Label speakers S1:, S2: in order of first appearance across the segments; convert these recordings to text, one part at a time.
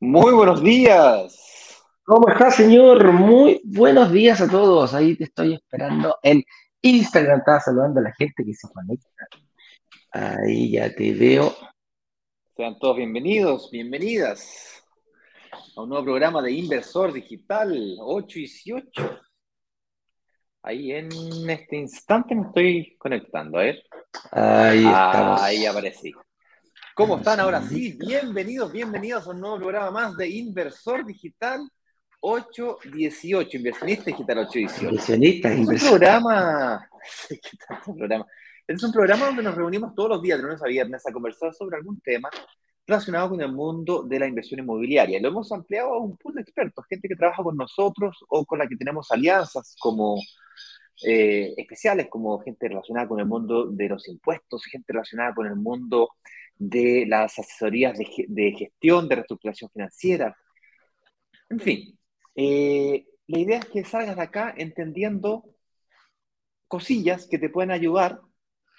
S1: Muy buenos días.
S2: ¿Cómo está, señor? Muy buenos días a todos. Ahí te estoy esperando en Instagram. Estaba saludando a la gente que se conecta. Ahí ya te veo.
S1: Sean todos bienvenidos, bienvenidas a un nuevo programa de Inversor Digital 8 y 18. Ahí en este instante me estoy conectando, a ver.
S2: Ahí estamos.
S1: Ahí aparecí. ¿Cómo están ahora sí? Bienvenidos, bienvenidos a un nuevo programa más de Inversor Digital 818, Inversionista Digital 818.
S2: Inversionista,
S1: es un programa, programa. Es un programa donde nos reunimos todos los días, de lunes a viernes, a conversar sobre algún tema relacionado con el mundo de la inversión inmobiliaria. Lo hemos ampliado a un pool de expertos, gente que trabaja con nosotros o con la que tenemos alianzas como eh, especiales, como gente relacionada con el mundo de los impuestos, gente relacionada con el mundo de las asesorías de, gestión, de reestructuración financiera. En fin, eh, la idea es que salgas de acá entendiendo cosillas que te pueden ayudar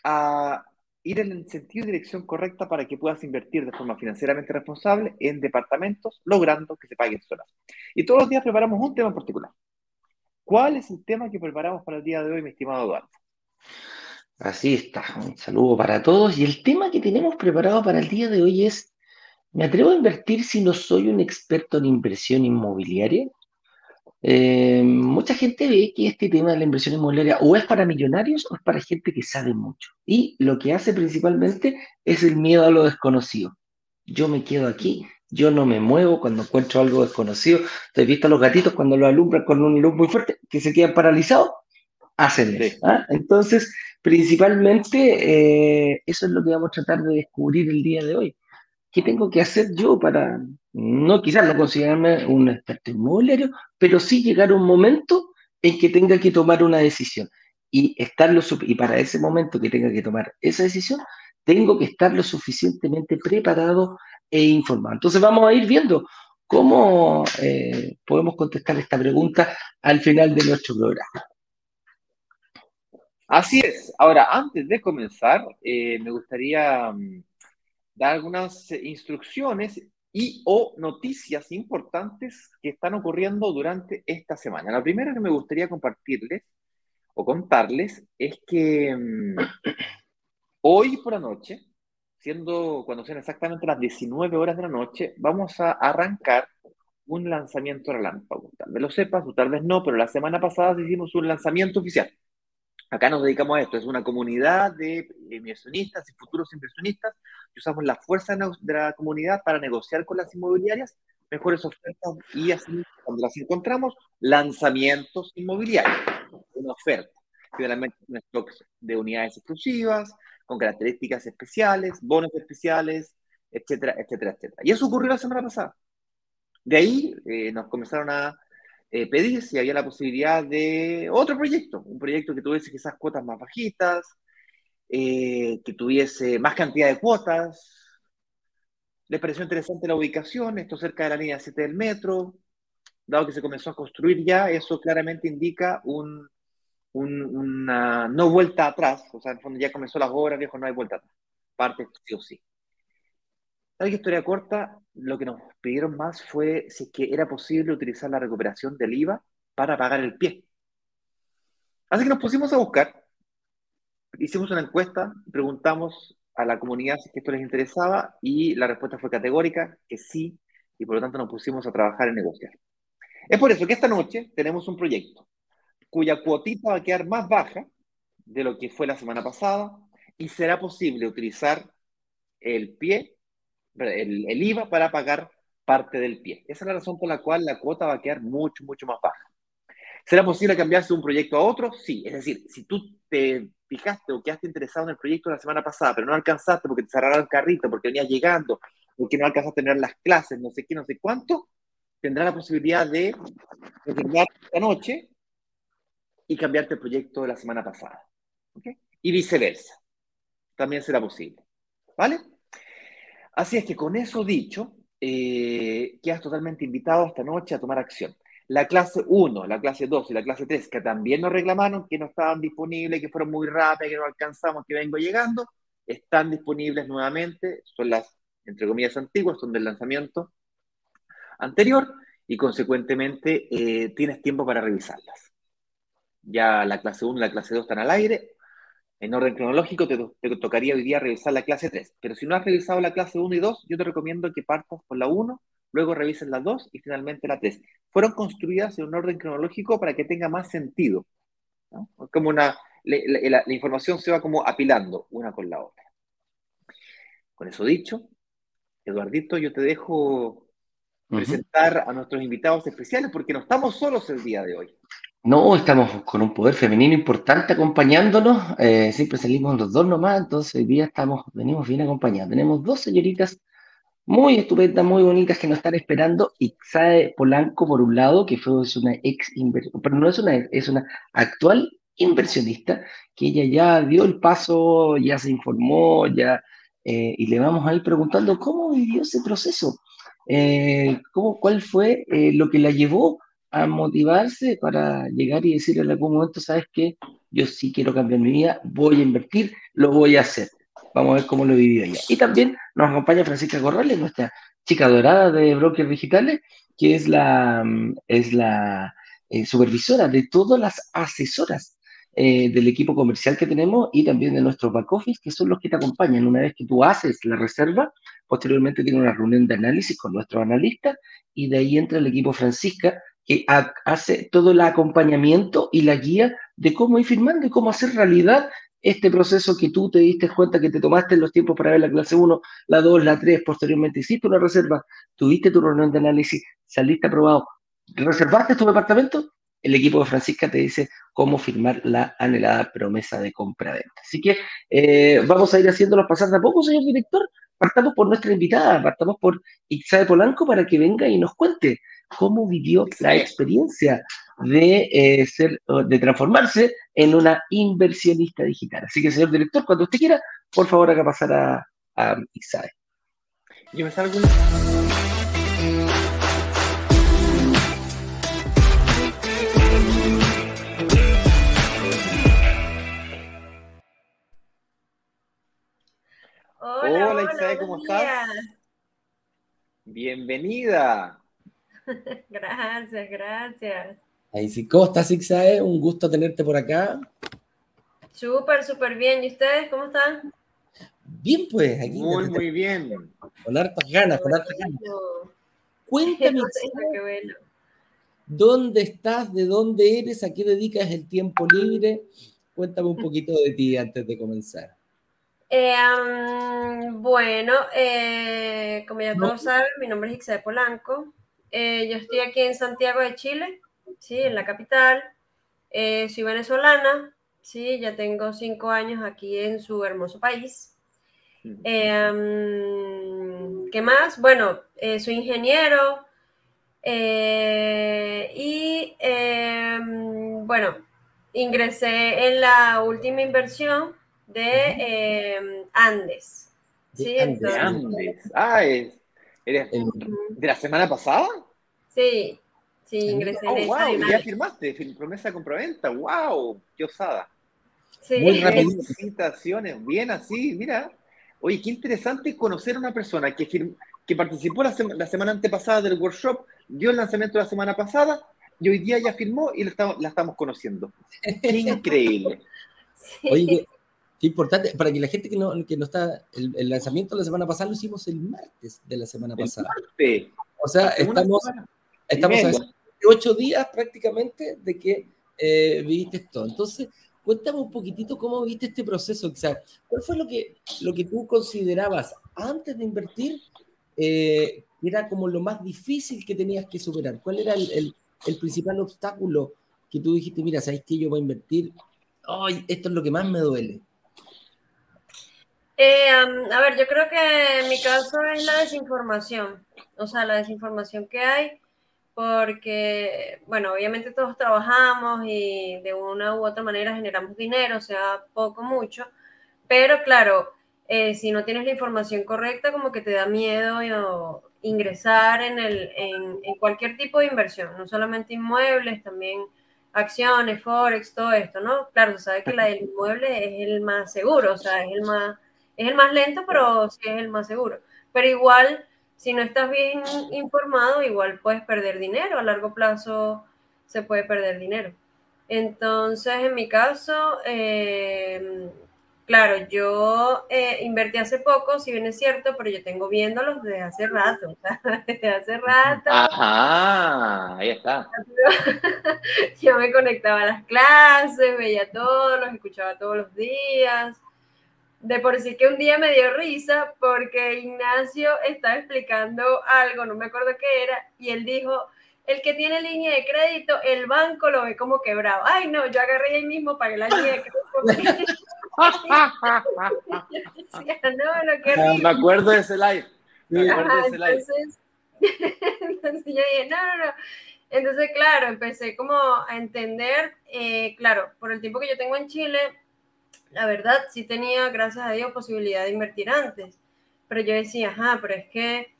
S1: a ir en el sentido y dirección correcta para que puedas invertir de forma financieramente responsable en departamentos, logrando que se paguen solas. Y todos los días preparamos un tema en particular. ¿Cuál es el tema que preparamos para el día de hoy, mi estimado Eduardo?
S2: Así está, un saludo para todos. Y el tema que tenemos preparado para el día de hoy es, ¿me atrevo a invertir si no soy un experto en inversión inmobiliaria? Eh, mucha gente ve que este tema de la inversión inmobiliaria o es para millonarios o es para gente que sabe mucho. Y lo que hace principalmente es el miedo a lo desconocido. Yo me quedo aquí, yo no me muevo cuando encuentro algo desconocido. ¿Te visto a los gatitos cuando lo alumbran con un luz muy fuerte que se quedan paralizados? Hacen eso. ¿ah? Entonces, Principalmente, eh, eso es lo que vamos a tratar de descubrir el día de hoy. ¿Qué tengo que hacer yo para, no quizás no considerarme un experto inmobiliario, pero sí llegar a un momento en que tenga que tomar una decisión? Y, estar y para ese momento que tenga que tomar esa decisión, tengo que estar lo suficientemente preparado e informado. Entonces vamos a ir viendo cómo eh, podemos contestar esta pregunta al final de nuestro programa.
S1: Así es. Ahora, antes de comenzar, eh, me gustaría mm, dar algunas instrucciones y o noticias importantes que están ocurriendo durante esta semana. La primera que me gustaría compartirles o contarles es que mm, hoy por la noche, siendo cuando sean exactamente las 19 horas de la noche, vamos a arrancar un lanzamiento relámpago. Tal vez lo sepas o tal vez no, pero la semana pasada hicimos un lanzamiento oficial. Acá nos dedicamos a esto, es una comunidad de inversionistas y futuros inversionistas y usamos la fuerza de la comunidad para negociar con las inmobiliarias mejores ofertas y así, cuando las encontramos, lanzamientos inmobiliarios, una oferta, generalmente un stock de unidades exclusivas, con características especiales, bonos especiales, etcétera, etcétera, etcétera. Y eso ocurrió la semana pasada. De ahí eh, nos comenzaron a eh, pedir si había la posibilidad de otro proyecto, un proyecto que tuviese quizás cuotas más bajitas, eh, que tuviese más cantidad de cuotas. Les pareció interesante la ubicación, esto cerca de la línea 7 del metro, dado que se comenzó a construir ya, eso claramente indica un, una no vuelta atrás, o sea, en el fondo ya comenzó las obras, viejo, no hay vuelta atrás, parte sí o sí. La historia corta, lo que nos pidieron más fue si es que era posible utilizar la recuperación del IVA para pagar el pie. Así que nos pusimos a buscar, hicimos una encuesta, preguntamos a la comunidad si esto les interesaba y la respuesta fue categórica, que sí, y por lo tanto nos pusimos a trabajar en negociar. Es por eso que esta noche tenemos un proyecto cuya cuotita va a quedar más baja de lo que fue la semana pasada y será posible utilizar el pie el, IVA para pagar parte del pie. Esa es la razón por la cual la cuota va a quedar mucho, mucho más baja. ¿Será posible cambiarse de un proyecto a otro? Sí. Es decir, si tú te fijaste o quedaste interesado en el proyecto la semana pasada, pero no alcanzaste porque te cerraron el carrito, porque venías llegando, porque no alcanzaste a tener las clases, no sé qué, no sé cuánto, tendrás la posibilidad de reservar esta noche y cambiarte el proyecto de la semana pasada. Y viceversa. También será posible. ¿Vale? Así es que con eso dicho, eh, quedas totalmente invitado esta noche a tomar acción. La clase 1, la clase 2 y la clase 3, que también nos reclamaron que no estaban disponibles, que fueron muy rápidas, que no alcanzamos, que vengo llegando, están disponibles nuevamente. Son las, entre comillas, antiguas, son del lanzamiento anterior y consecuentemente eh, tienes tiempo para revisarlas. Ya la clase 1 y la clase 2 están al aire. En orden cronológico te, te, tocaría hoy día revisar la clase 3. Pero si no has revisado la clase 1 y 2, yo te recomiendo que partas por la 1, luego revises la 2 y finalmente la 3. Fueron construidas en un orden cronológico para que tenga más sentido. Como una, la, la información se va como apilando una con la otra. Con eso dicho, Eduardito, yo te dejo presentar a nuestros invitados especiales porque no estamos solos el día de hoy.
S2: No, estamos con un poder femenino importante acompañándonos. Eh, siempre salimos los dos nomás, entonces hoy día estamos, venimos bien acompañados. Tenemos dos señoritas muy estupendas, muy bonitas que nos están esperando. Ixae Polanco, por un lado, que fue es una ex pero no es una, es una actual inversionista, que ella ya dio el paso, ya se informó, ya, eh, y le vamos a ir preguntando cómo vivió ese proceso eh, ¿cómo, ¿cuál fue lo que la llevó a motivarse para llegar y decir en algún momento, sabes qué, yo sí quiero cambiar mi vida, voy a invertir, lo voy a hacer. Vamos a ver cómo lo vivió ella. Y también nos acompaña Francisca Corrales, nuestra chica dorada de brokers digitales, que es la, es la eh, supervisora de todas las asesoras eh, del equipo comercial que tenemos y también de nuestros back office, que son los que te acompañan. Una vez que tú haces la reserva, posteriormente tiene una reunión de análisis con nuestros analistas y de ahí entra el equipo Francisca, que hace todo el acompañamiento y la guía de cómo ir firmando y cómo hacer realidad este proceso que tú te diste cuenta que te tomaste los tiempos para ver la clase 1, la 2, la 3, posteriormente hiciste una reserva, tuviste tu reunión de análisis, saliste aprobado, reservaste tu departamento el equipo de Francisca te dice cómo firmar la anhelada promesa de compra-venta. Así que eh, vamos a ir haciéndolo pasar de a poco, señor director. Partamos por nuestra invitada, partamos por Ixae Polanco para que venga y nos cuente cómo vivió la experiencia de eh, ser, de transformarse en una inversionista digital. Así que, señor director, cuando usted quiera, por favor, haga pasar a, a Ixae. Yo me salgo.
S1: Hola, Hola ¿cómo estás? Bienvenida.
S3: gracias, gracias.
S2: Ahí sí, ¿cómo estás, Ixae? Un gusto tenerte por acá.
S3: Súper, súper bien. ¿Y ustedes cómo están?
S2: Bien, pues, aquí.
S1: Muy, muy bien.
S2: Con hartas ganas, con hartas ganas. Cuéntame, ¿dónde estás? ¿De dónde eres? ¿A qué dedicas el tiempo libre? Cuéntame un poquito de ti antes de comenzar.
S3: Eh, bueno, eh, como ya todos saben, mi nombre es Ixae Polanco. Eh, yo estoy aquí en Santiago de Chile, sí, en la capital. soy venezolana, sí, ya tengo cinco años aquí en su hermoso país. ¿Qué más? Bueno, soy ingeniero y bueno, ingresé en la última inversión de em, Andes.
S1: ¿sí? De Andes. Ah, ¿eres de la semana pasada?
S3: Sí, sí, ingresé
S1: oh, wow, ya firmaste, promesa de compraventa, wow, qué osada.
S3: Sí.
S1: Muy rápido. Felicitaciones, bien así, mira. Oye, qué interesante conocer a una persona que, que participó la, la, semana antepasada del workshop, dio el lanzamiento la semana pasada y hoy día ya firmó y la estamos, la estamos conociendo. Qué increíble.
S2: Sí. Oye, Qué importante, para que la gente que no, que no está, el, lanzamiento de la semana pasada lo hicimos el martes de la semana pasada. O sea, estamos, estamos a ocho días prácticamente de que eh, viviste esto. Entonces, cuéntame un poquitito cómo viste este proceso. O sea, ¿cuál fue lo que, lo que tú considerabas antes de invertir eh, era como lo más difícil que tenías que superar? ¿Cuál era el, el, principal obstáculo que tú dijiste, mira, ¿sabes qué? Yo voy a invertir. Ay, esto es lo que más me duele.
S3: Eh, a ver, yo creo que mi caso es la desinformación, o sea, la desinformación que hay, porque, bueno, obviamente todos trabajamos y de una u otra manera generamos dinero, sea poco, mucho, pero claro, eh, si no tienes la información correcta, como que te da miedo ingresar en, el, en, en, cualquier tipo de inversión, no solamente inmuebles, también acciones, forex, todo esto, ¿no? Claro, se sabe que la del inmueble es el más seguro, o sea, es el más, es el más lento, pero sí es el más seguro. Pero igual si no estás bien informado, igual puedes perder dinero. A largo plazo se puede perder dinero. Entonces, en mi caso, eh, claro, yo eh, invertí hace poco, si bien es cierto, pero yo tengo viéndolos desde hace rato. desde hace rato.
S1: Ajá, ahí está.
S3: yo me conectaba a las clases, veía todos, los escuchaba todos los días de por sí que un día me dio risa porque Ignacio estaba explicando algo, no me acuerdo qué era, y él dijo, el que tiene línea de crédito, el banco lo ve como quebrado. Ay, no, yo agarré ahí mismo, pagué la línea de crédito.
S1: no, lo que me acuerdo de ese live. Me acuerdo de ese live.
S3: Entonces, entonces yo dije, no, no, no. Entonces, claro, empecé como a entender, eh, claro, por el tiempo que yo tengo en Chile, la verdad sí tenía, gracias a Dios, posibilidad de invertir antes. Pero yo decía, ajá, pero es que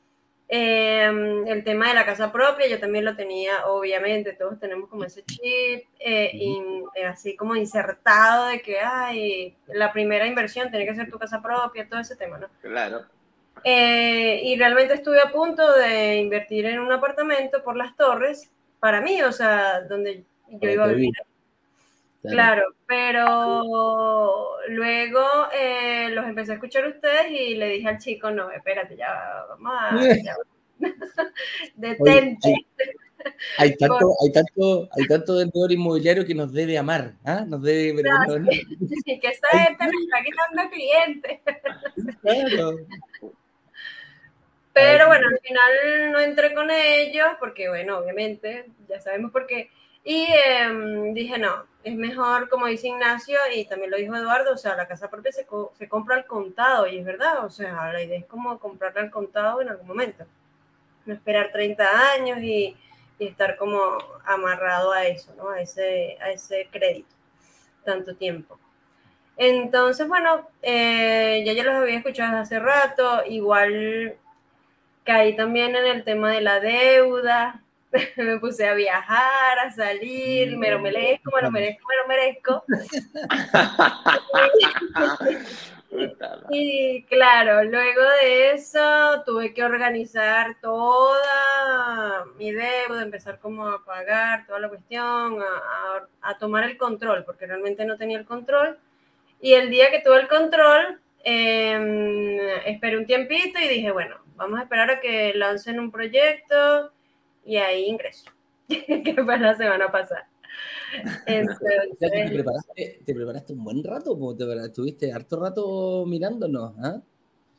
S3: em, el tema de la casa propia, yo también lo tenía, obviamente, todos tenemos como ese chip, eh, y, eh, así como insertado de que, ay, la primera inversión tiene que ser tu casa propia, todo ese tema, ¿no?
S1: Claro.
S3: Eh, y realmente estuve a punto de invertir en un apartamento por las torres, para mí, o sea, donde yo iba a vivir. Claro, pero luego eh, los empecé a escuchar ustedes y le dije al chico, no, espérate, ya vamos a... Detente.
S2: hay, tanto, hay, tanto, hay tanto vendedor inmobiliario que nos debe amar, ¿ah? Nos debe...
S3: que esta gente me está quitando clientes. Pero bueno, al final no entré con ellos porque, bueno, obviamente, ya sabemos por qué. Y em, dije, no, es mejor, como dice Ignacio, y también lo dijo Eduardo, o sea, la casa propia se, se compra al contado, y es verdad, o sea, la idea es como comprarla al contado en algún momento. No esperar 30 años y, y estar como amarrado a eso, ¿no? A ese, a ese crédito, tanto tiempo. Entonces, bueno, eh, ya yo los había escuchado hace rato, igual caí también en el tema de la deuda, me puse a viajar, a salir, me lo merezco, me lo merezco, me lo merezco. y claro, luego de eso tuve que organizar toda mi deuda, empezar como a pagar toda la cuestión, a, tomar el control, porque realmente no tenía el control. Y el día que tuve el control, em, esperé un tiempito y dije, bueno, vamos a esperar a que lancen un proyecto y ahí ingreso, que fue la semana pasada.
S2: Entonces, ¿Te, preparaste, ¿Te, preparaste, un buen rato? ¿Te, ¿Estuviste harto rato mirándonos? ¿ah?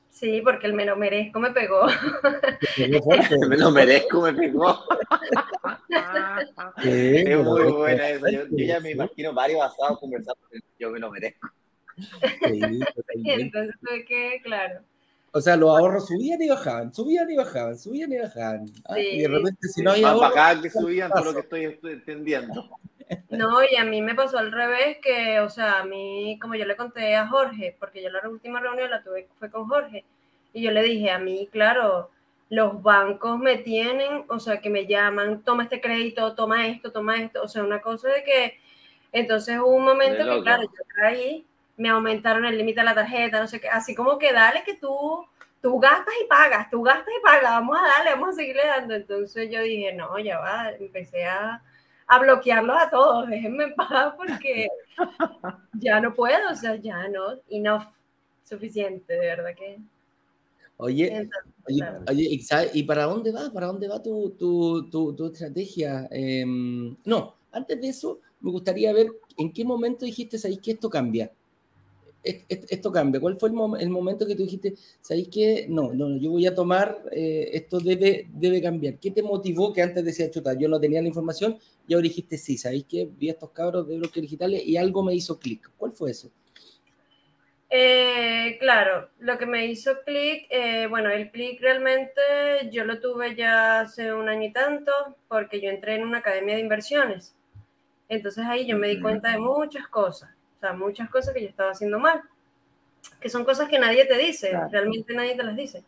S3: Sí, porque el me lo merezco me pegó.
S1: me lo merezco me pegó. es muy buena esa. Yo, ya me imagino varios asados conversando. Yo me lo merezco.
S3: entonces tuve que, claro,
S2: o sea, los ahorros subían y bajaban, subían y bajaban, subían y bajaban. Ah, y de repente, si no hay
S1: ahorros. bajaban que subían, por lo que estoy, entendiendo.
S3: No, y a mí me pasó al revés, que, o sea, a mí, como yo le conté a Jorge, porque yo la última reunión la tuve, fue con Jorge, y yo le dije, a mí, claro, los bancos me tienen, o sea, que me llaman, toma este crédito, toma esto, toma esto, o sea, una cosa de que, entonces hubo un momento que, claro, yo caí me aumentaron el límite de la tarjeta, no sé qué, así como que dale que tú, tú gastas y pagas, tú gastas y pagas, vamos a darle, vamos a seguirle dando. Entonces yo dije, no, ya va, empecé a, a bloquearlos a todos, déjenme en paz porque ya no puedo, o sea, ya no, enough, suficiente, de verdad que...
S2: Oye, oye, ¿y para dónde va? ¿Para dónde va tu, tu, tu, tu estrategia? Em, no, antes de eso, me gustaría ver en qué momento dijiste, ahí que esto cambia? Esto cambia. ¿Cuál fue el, momento que tú dijiste, sabéis que no, no, yo voy a tomar, eh, esto debe, debe cambiar? ¿Qué te motivó que antes decía, chuta, yo no tenía la información y ahora dijiste, sí, sabéis que vi a estos cabros de bloques digitales y algo me hizo clic? ¿Cuál fue eso?
S3: Eh, claro, lo que me hizo clic, eh, bueno, el clic realmente yo lo tuve ya hace un año y tanto porque yo entré en una academia de inversiones. Entonces ahí yo me di cuenta de muchas cosas, sea, muchas cosas que yo estaba haciendo mal, que son cosas que nadie te dice, realmente nadie te las dice.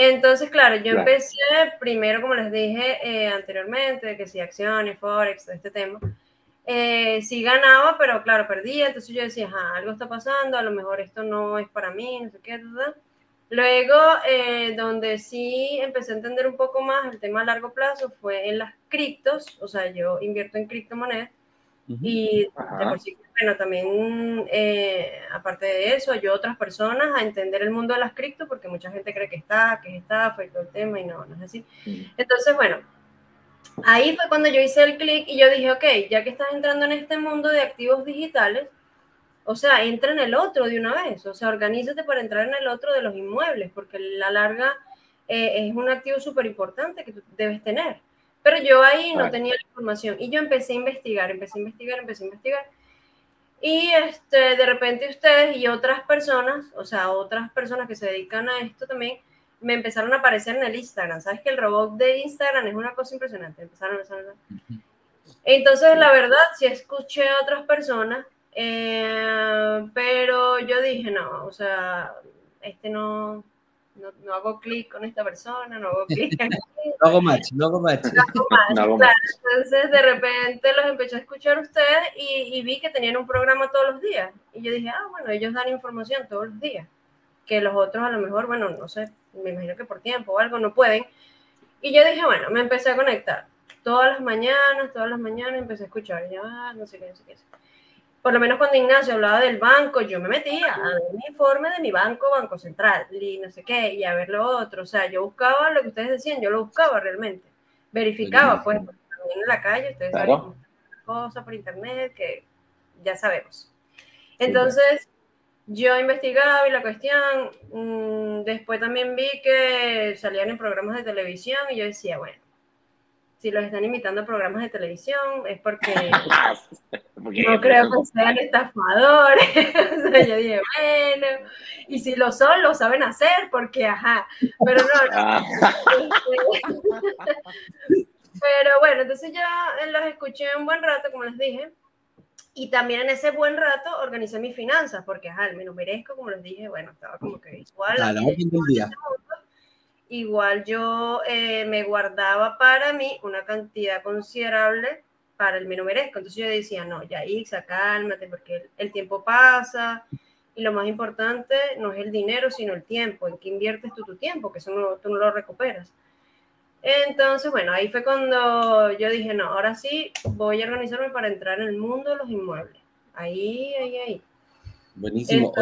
S3: Entonces, claro, yo empecé primero, como les dije eh, anteriormente, que si acciones, forex, este tema eh, sí ganaba, pero claro, perdía. Entonces yo decía, algo está pasando, a lo mejor esto no es para mí, no sé qué. Luego, eh, donde sí empecé a entender un poco más el tema a largo plazo fue en las criptos, o sea, yo invierto en criptomonedas y de por sí, bueno, también, eh, aparte de eso, ayudo a otras personas a entender el mundo de las criptos, porque mucha gente cree que está, que está, fue todo el tema y no, no es así. Entonces, bueno, Ahí fue cuando yo hice el clic y yo dije, ok, ya que estás entrando en este mundo de activos digitales, o sea, entra en el otro de una vez, o sea, organízate para entrar en el otro de los inmuebles, porque la larga eh, es un activo súper importante que tú debes tener. Pero yo ahí no tenía la información y yo empecé a investigar, empecé a investigar, empecé a investigar. Y este, de repente ustedes y otras personas, o sea, otras personas que se dedican a esto también, me empezaron a aparecer en el Instagram. ¿Sabes que el robot de Instagram es una cosa impresionante? Empezaron a empezar. Entonces, la verdad, sí escuché a otras personas, eh, pero yo dije, no, o sea, este no, no, hago clic con esta persona, no hago clic.
S4: no hago match, no hago match.
S3: No hago match, Entonces, de repente los empecé a escuchar a ustedes y, y vi que tenían un programa todos los días. Y yo dije, ah, bueno, ellos dan información todos los días que los otros a lo mejor, bueno, no sé, me imagino que por tiempo o algo no pueden. Y yo dije, bueno, me empecé a conectar. Todas las mañanas, todas las mañanas empecé a escuchar, ya, ah, no sé qué, no sé qué. Por lo menos cuando Ignacio hablaba del banco, yo me metía a ver mi informe de mi banco, Banco Central, y no sé qué, y a ver lo otro. O sea, yo buscaba lo que ustedes decían, yo lo buscaba realmente. Verificaba, pues, también en la calle, ustedes claro. cosas por internet que ya sabemos. Entonces, yo investigaba y la cuestión, mm, después también vi que salían en programas de televisión y yo decía, bueno, si los están imitando a programas de televisión es porque no creo que sean estafadores. o sea, yo dije, bueno, y si lo son, lo saben hacer, porque ajá, pero no. Ah. pero bueno, entonces ya los escuché un buen rato, como les dije, y también en ese buen rato organicé mis finanzas, porque ajá, me lo merezco, como les dije, bueno, estaba como que igual. Igual yo eh, me guardaba para mí una cantidad considerable para el me merezco. Entonces yo decía, no, ya Ixa, cálmate, porque el, tiempo pasa y lo más importante no es el dinero, sino el tiempo. ¿En qué inviertes tú tu tiempo? Que eso no, tú no lo recuperas. Entonces, bueno, ahí fue cuando yo dije, no, ahora sí voy a organizarme para entrar en el mundo de los inmuebles. Ahí, ahí, ahí.
S4: Buenísimo.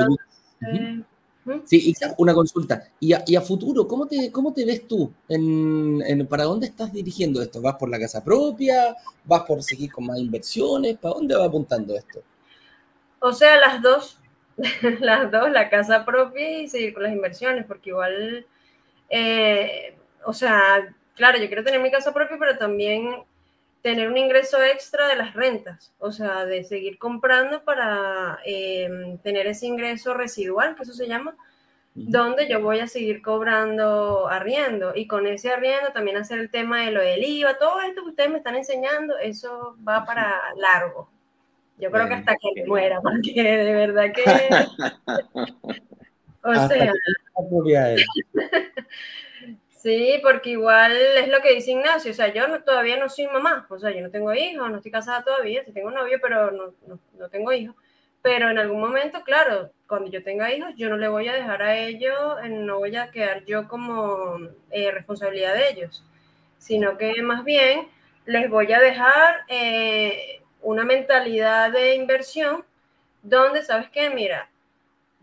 S4: Sí, una consulta. ¿Y a, futuro, ¿cómo te, cómo te ves tú? En, ¿Para dónde estás dirigiendo esto? ¿Vas por la casa propia? ¿Vas por seguir con más inversiones? ¿Para dónde va apuntando esto?
S3: O sea, las dos. las dos, la casa propia y seguir con las inversiones, porque igual, eh, o sea, claro, yo quiero tener mi casa propia, pero también tener un ingreso extra de las rentas, o sea, de seguir comprando para em, tener ese ingreso residual, que eso se llama, donde yo voy a seguir cobrando arriendo. Y con ese arriendo también hacer el tema de lo del IVA, todo esto que ustedes me están enseñando, eso va para largo. Yo creo que hasta que muera, porque de verdad que... o sea... Sí, porque igual es lo que dice Ignacio, o sea, yo todavía no soy mamá, o sea, yo no tengo hijos, no estoy casada todavía, sí tengo novio, pero no, no, tengo hijos. Pero en algún momento, claro, cuando yo tenga hijos, yo no le voy a dejar a ellos, no voy a quedar yo como eh, responsabilidad de ellos, sino que más bien les voy a dejar eh, una mentalidad de inversión donde, ¿sabes qué? Mira,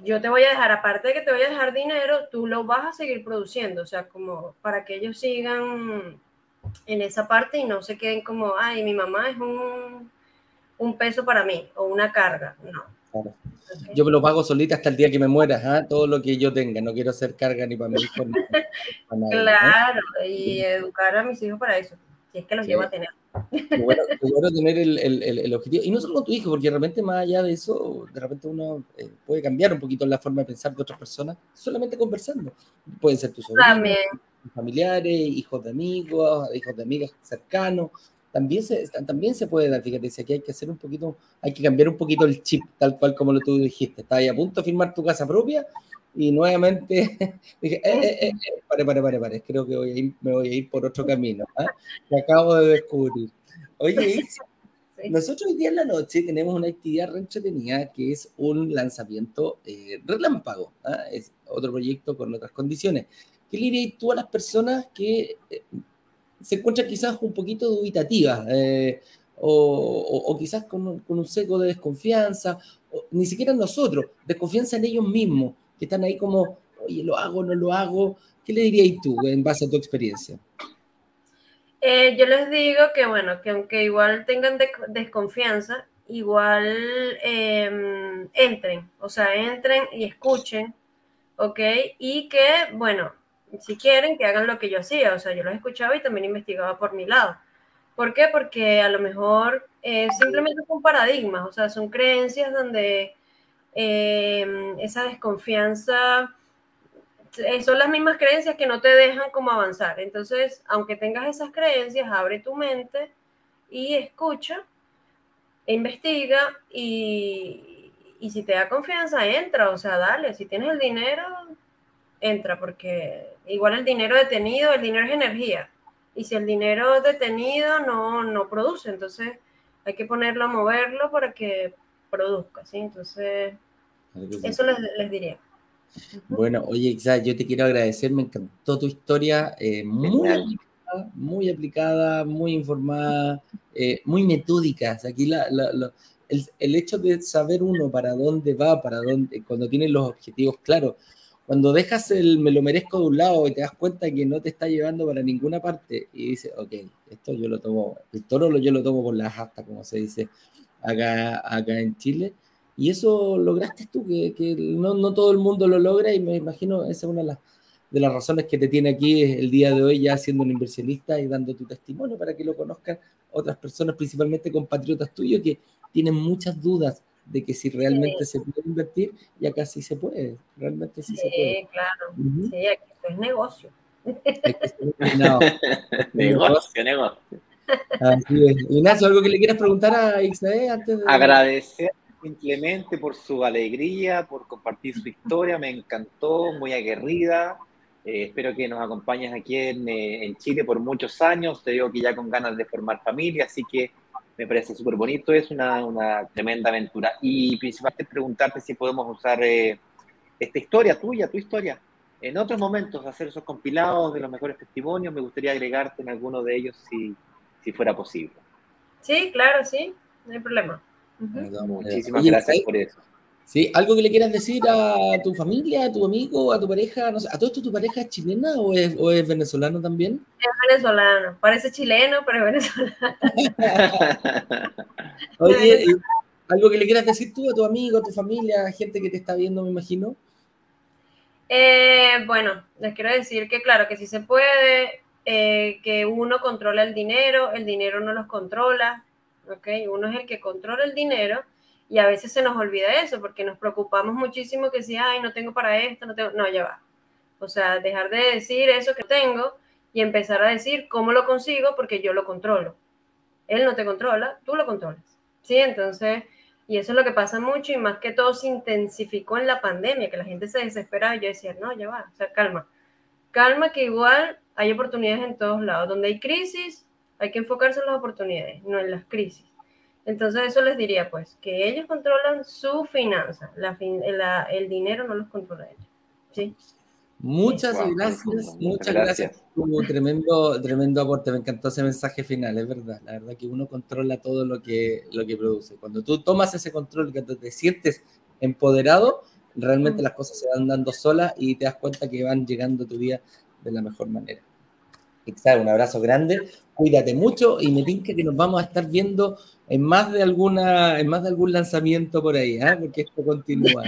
S3: yo te voy a dejar, aparte de que te voy a dejar dinero, tú lo vas a seguir produciendo, o sea, como para que ellos sigan en esa parte y no se queden como, ay, mi mamá es un, un peso para mí o una carga, no.
S4: Yo me lo pago solita hasta el día que me muera, ¿ah? todo lo que yo tenga, no quiero hacer carga ni para mi hijo
S3: Claro, y educar a mis hijos para eso, si es que los llevo a tener.
S2: Bueno, tener el, objetivo. Y no solo con tu hijo, porque de repente más allá de eso, de repente uno eh, puede cambiar un poquito la forma de pensar de otras personas solamente conversando. Pueden ser tus sobrinos, familiares, hijos de amigos, hijos de amigas cercanos. También se, también se puede dar, fíjate, si aquí hay que hacer un poquito, hay que cambiar un poquito el chip, tal cual como lo tú dijiste. Estás ahí a punto de firmar tu casa propia y nuevamente dije, eh, eh, eh, pare, pare, pare, pare, creo que voy a ir, me voy a ir por otro camino, ¿ah? que acabo de descubrir. Oye, nosotros hoy día en la noche tenemos una actividad re entretenida que es un lanzamiento relámpago, ¿ah? es otro proyecto con otras condiciones. ¿Qué le dirías tú a las personas que se encuentran quizás un poquito dubitativas? O, o, quizás con, con, un seco de desconfianza, o, ni siquiera nosotros, desconfianza en ellos mismos, que están ahí como, oye, lo hago, no lo hago. ¿Qué le dirías tú en base a tu experiencia?
S3: Eh, yo les digo que, bueno, que aunque igual tengan desconfianza, igual em, entren, o sea, entren y escuchen, ¿ok? Y que, bueno, si quieren, que hagan lo que yo hacía, o sea, yo los escuchaba y también investigaba por mi lado. ¿Por qué? Porque a lo mejor eh, simplemente son paradigmas, o sea, son creencias donde Em, esa desconfianza, eh, son las mismas creencias que no te dejan como avanzar. Entonces, aunque tengas esas creencias, abre tu mente y escucha, investiga y, y si te da confianza, entra, o sea, dale, si tienes el dinero, entra, porque igual el dinero detenido, el dinero es energía. Y si el dinero detenido no, no produce, entonces hay que ponerlo a moverlo para que produzca, ¿sí? Entonces, eso les, diría.
S2: Bueno, oye, Ixa, yo te quiero agradecer, me encantó tu historia, eh, muy, aplicada, muy aplicada, muy informada, eh, muy metódica. aquí el, hecho de saber uno para dónde va, para dónde, cuando tienes los objetivos claros, cuando dejas el me lo merezco de un lado y te das cuenta que no te está llevando para ninguna parte y dices, ok, esto yo lo tomo, el toro yo lo tomo por las astas, como se dice acá, acá en Chile, y eso lograste tú, que, que no, no, todo el mundo lo logra y me imagino esa es una de las, de las razones que te tiene aquí el día de hoy ya siendo un inversionista y dando tu testimonio para que lo conozcan otras personas, principalmente compatriotas tuyos, que tienen muchas dudas de que si realmente se puede invertir y acá sí se puede, realmente sí, se puede.
S3: Sí, claro, sí, aquí es negocio.
S1: negocio, negocio.
S2: Así es. Ignacio, ¿algo que le quieras preguntar a XAE antes de...
S1: Agradecer simplemente por su alegría, por compartir su historia, me encantó, muy aguerrida. Eh, espero que nos acompañes aquí en, eh, en, Chile por muchos años. Te digo que ya con ganas de formar familia, así que me parece súper bonito, es una, una, tremenda aventura. Y principalmente preguntarte si podemos usar eh, esta historia tuya, tu historia, en otros momentos, hacer esos compilados de los mejores testimonios. Me gustaría agregarte en alguno de ellos si, si fuera posible.
S3: Sí, claro, sí, no hay problema.
S1: Muchísimas gracias por eso.
S2: Sí, ¿algo que le quieras decir a tu familia, a tu amigo, a tu pareja? No sé, ¿A todo esto tu pareja es chilena o es, o es venezolano también?
S3: Es venezolano, parece chileno, pero es venezolano.
S2: Oye, ¿algo que le quieras decir tú a tu amigo, a tu familia, a gente que te está viendo, me imagino?
S3: Eh, bueno, les quiero decir que claro, que si se puede, eh, que uno controla el dinero, el dinero no los controla, ¿ok? Uno es el que controla el dinero y a veces se nos olvida eso porque nos preocupamos muchísimo que si, ay, no tengo para esto, no tengo, no, ya va. O sea, dejar de decir eso que tengo y empezar a decir cómo lo consigo porque yo lo controlo. Él no te controla, tú lo controlas. ¿Sí? Entonces, y eso es lo que pasa mucho y más que todo se intensificó en la pandemia, que la gente se desesperaba y yo decía, no, ya va, o sea, calma. Calma que igual hay oportunidades en todos lados. Donde hay crisis, hay que enfocarse en las oportunidades, no en las crisis. Entonces eso les diría pues, que ellos controlan su finanza, la, el dinero no los controla ellos. ¿sí?
S2: Muchas gracias, muchas gracias. un tremendo, tremendo aporte, me encantó ese mensaje final, es verdad, la verdad que uno controla todo lo que, lo que produce. Cuando tú tomas ese control, cuando te sientes empoderado, realmente las cosas se van dando solas y te das cuenta que van llegando a tu vida de la mejor manera. Un abrazo grande, cuídate mucho y me tinca que nos vamos a estar viendo en más de alguna, en más de algún lanzamiento por ahí, ¿eh? porque esto continúa.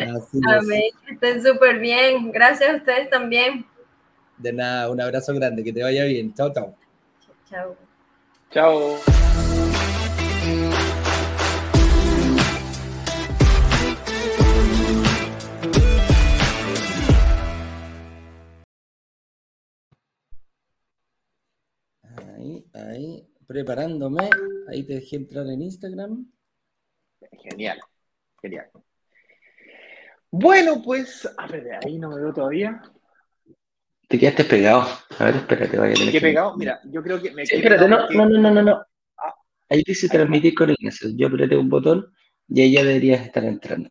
S3: Amén, estén súper bien. Gracias a ustedes también.
S2: De nada, un abrazo grande, que te vaya bien. Chao, chao.
S3: Chao.
S1: Chao.
S4: Ahí, ahí, preparándome. Ahí te dejé entrar en Instagram.
S1: Genial, genial. Bueno, pues, a ver, ahí no me veo todavía.
S2: Te quedaste pegado. A ver, espérate, vaya
S1: ¿Qué pegado? Mira, yo creo que
S2: me sí, Espérate, no, no, no, no, no. Ah. Ahí dice transmitir con Ignacio. Yo apreté un botón y ella debería estar entrando.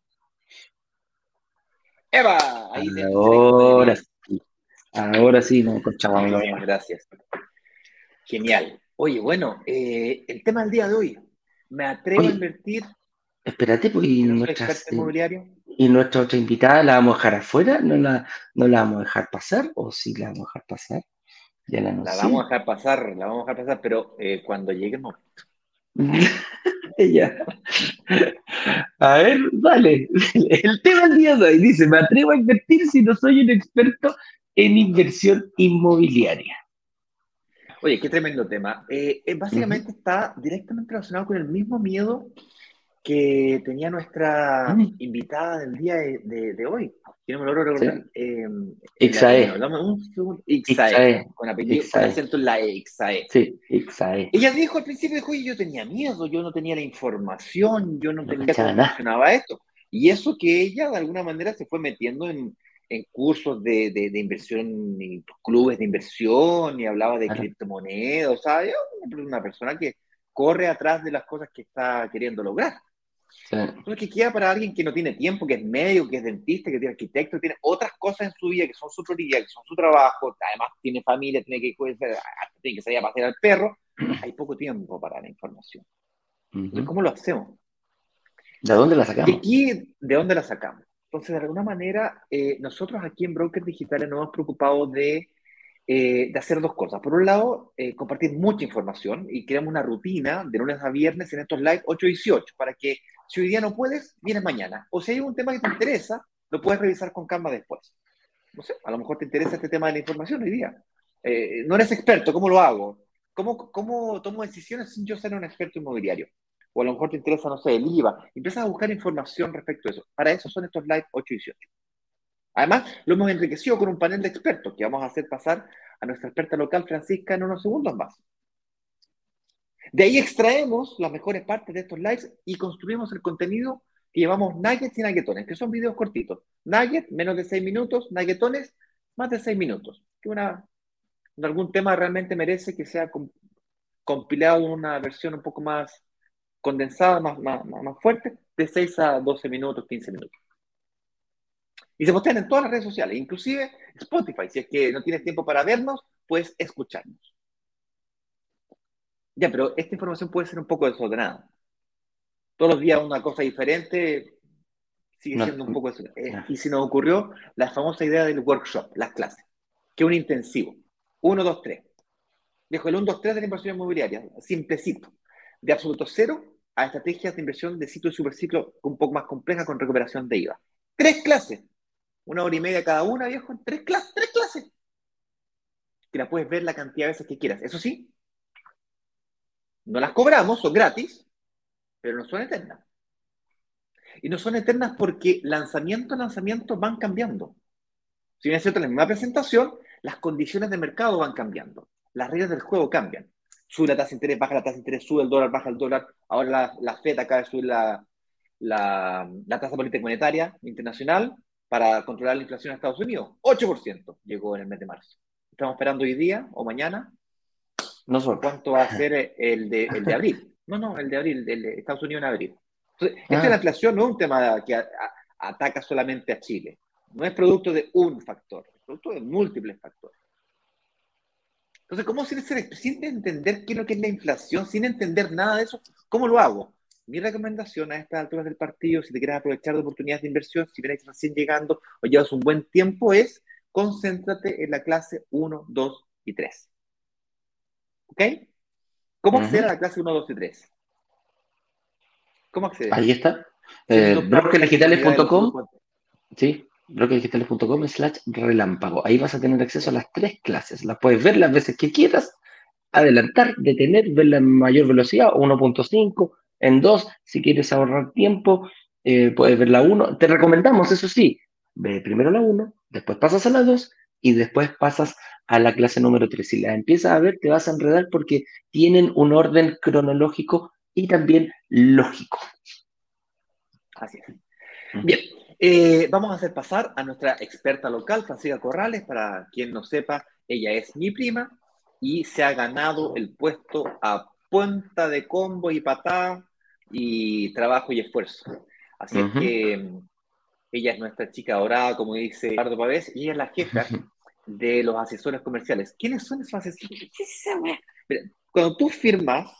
S1: ¡Eva!
S2: Ahí Ahora sí. Ahora sí, no, con
S1: Bien, gracias. Genial. Oye, bueno, eh, el tema del día de hoy. Me atrevo a invertir.
S2: Espérate, pues, y, nuestras, y nuestra otra invitada la vamos a dejar afuera, ¿No la, no la vamos a dejar pasar, o sí la vamos a dejar pasar.
S1: Ya la, la vamos a dejar pasar, la vamos a dejar pasar, pero eh, cuando llegue el momento.
S2: ya. A ver, dale. El tema del día de hoy dice: Me atrevo a invertir si no soy un experto en inversión inmobiliaria.
S1: Oye, qué tremendo tema. Eh, eh, básicamente está directamente relacionado con el mismo miedo que tenía nuestra mm. invitada del día de, hoy. Que no me logro recordar.
S2: Eh, Ixae.
S1: un Ixae, Con apellido, con acento en la E, Ixae.
S2: Sí, Ixae.
S1: Ella dijo al principio, dijo, yo tenía miedo, yo no tenía la información, yo no, tenía cómo funcionaba esto. Y eso que ella de alguna manera se fue metiendo en, en cursos de, de, inversión, en clubes de inversión, y hablaba de criptomonedas, o sea, una persona que corre atrás de las cosas que está queriendo lograr. Entonces, que queda para alguien que no tiene tiempo, que es médico, que es dentista, que tiene arquitecto, tiene otras cosas en su vida que son su prioridad, que son su trabajo, además tiene familia, tiene que, tiene que salir a pasear al perro, hay poco tiempo para la información. Entonces, ¿cómo lo hacemos?
S2: ¿De dónde la sacamos?
S1: ¿De, ¿De dónde la sacamos? Entonces, de alguna manera, eh, nosotros aquí en Brokers Digitales nos hemos preocupado de, eh, de hacer dos cosas. Por un lado, eh, compartir mucha información y creamos una rutina de lunes a viernes en estos live 8 y 18 para que si hoy día no puedes, vienes mañana. O si hay un tema que te interesa, lo puedes revisar con calma después. No sé, a lo mejor te interesa este tema de la información hoy día. no eres experto, ¿cómo lo hago? ¿Cómo, ¿Cómo tomo decisiones sin yo ser un experto inmobiliario? O a lo mejor te interesa, no sé, el IVA, empiezas a buscar información respecto a eso. Para eso son estos live 8 y 18. Además, lo hemos enriquecido con un panel de expertos que vamos a hacer pasar a nuestra experta local, Francisca, en unos segundos más. De ahí extraemos las mejores partes de estos lives y construimos el contenido que llevamos nuggets y nuggetones, que son videos cortitos. Nuggets, menos de 6 minutos, nuggetones, más de 6 minutos. Que una, algún tema realmente merece que sea compilado una versión un poco más condensada, más, más, más fuerte, de 6 a 12 minutos, 15 minutos. Y se postean en todas las redes sociales, inclusive Spotify. Si es que no tienes tiempo para vernos, puedes escucharnos. Ya, pero esta información puede ser un poco desordenada. Todos los días una cosa diferente sigue siendo un poco desordenada. Y se nos ocurrió la famosa idea del workshop, las clases, que es un intensivo. 1, 2, 3. Dejo el 1, 2, 3 de la inversión inmobiliaria, simplecito. De absoluto cero a estrategias de inversión de ciclo y superciclo un poco más compleja con recuperación de IVA. Tres clases, una hora y media cada una, viejo, tres clases, tres clases. Que la puedes ver la cantidad de veces que quieras. Eso sí, no las cobramos, son gratis, pero no son eternas. Y no son eternas porque lanzamiento a lanzamiento van cambiando. Si bien es cierto, en la misma presentación, las condiciones de mercado van cambiando. Las reglas del juego cambian sube la tasa de interés, baja la tasa de interés, sube el dólar, baja el dólar. Ahora la, la FED acaba de subir la, la, la tasa política monetaria internacional para controlar la inflación en Estados Unidos. 8% llegó en el mes de marzo. Estamos esperando hoy día o mañana. No sé cuánto va a ser el de, el de abril. No, no, el de abril, el de Estados Unidos en abril. Entonces, esta ah. la inflación no es un tema que ataca solamente a Chile. No es producto de un factor, es producto de múltiples factores. Entonces, ¿cómo sin, sin entender qué es lo que es la inflación, sin entender nada de eso, cómo lo hago? Mi recomendación a estas alturas del partido, si te quieres aprovechar de oportunidades de inversión, si vienes recién llegando o llevas un buen tiempo, es concéntrate en la clase 1, 2 y 3. ¿Ok? ¿Cómo acceder a la clase 1, 2 y 3?
S2: ¿Cómo acceder? Ahí está. Eh, Sí brokerdigitales.com slash relámpago. Ahí vas a tener acceso a las tres clases. Las puedes ver las veces que quieras, adelantar, detener, ver en mayor velocidad, 1.5, en 2, si quieres ahorrar tiempo, eh, puedes ver la 1. Te recomendamos, eso sí, ve primero la 1, después pasas a la 2 y después pasas a la clase número 3. Si la empiezas a ver, te vas a enredar porque tienen un orden cronológico y también lógico.
S1: Así es. Bien, eh, vamos a hacer pasar a nuestra experta local, Francisca Corrales. Para quien no sepa, ella es mi prima y se ha ganado el puesto a punta de combo y patada y trabajo y esfuerzo. Así es que mm, ella es nuestra chica dorada, como dice Eduardo Pavés, y ella es la jefa de los asesores comerciales. ¿Quiénes son esos asesores? cuando tú firmas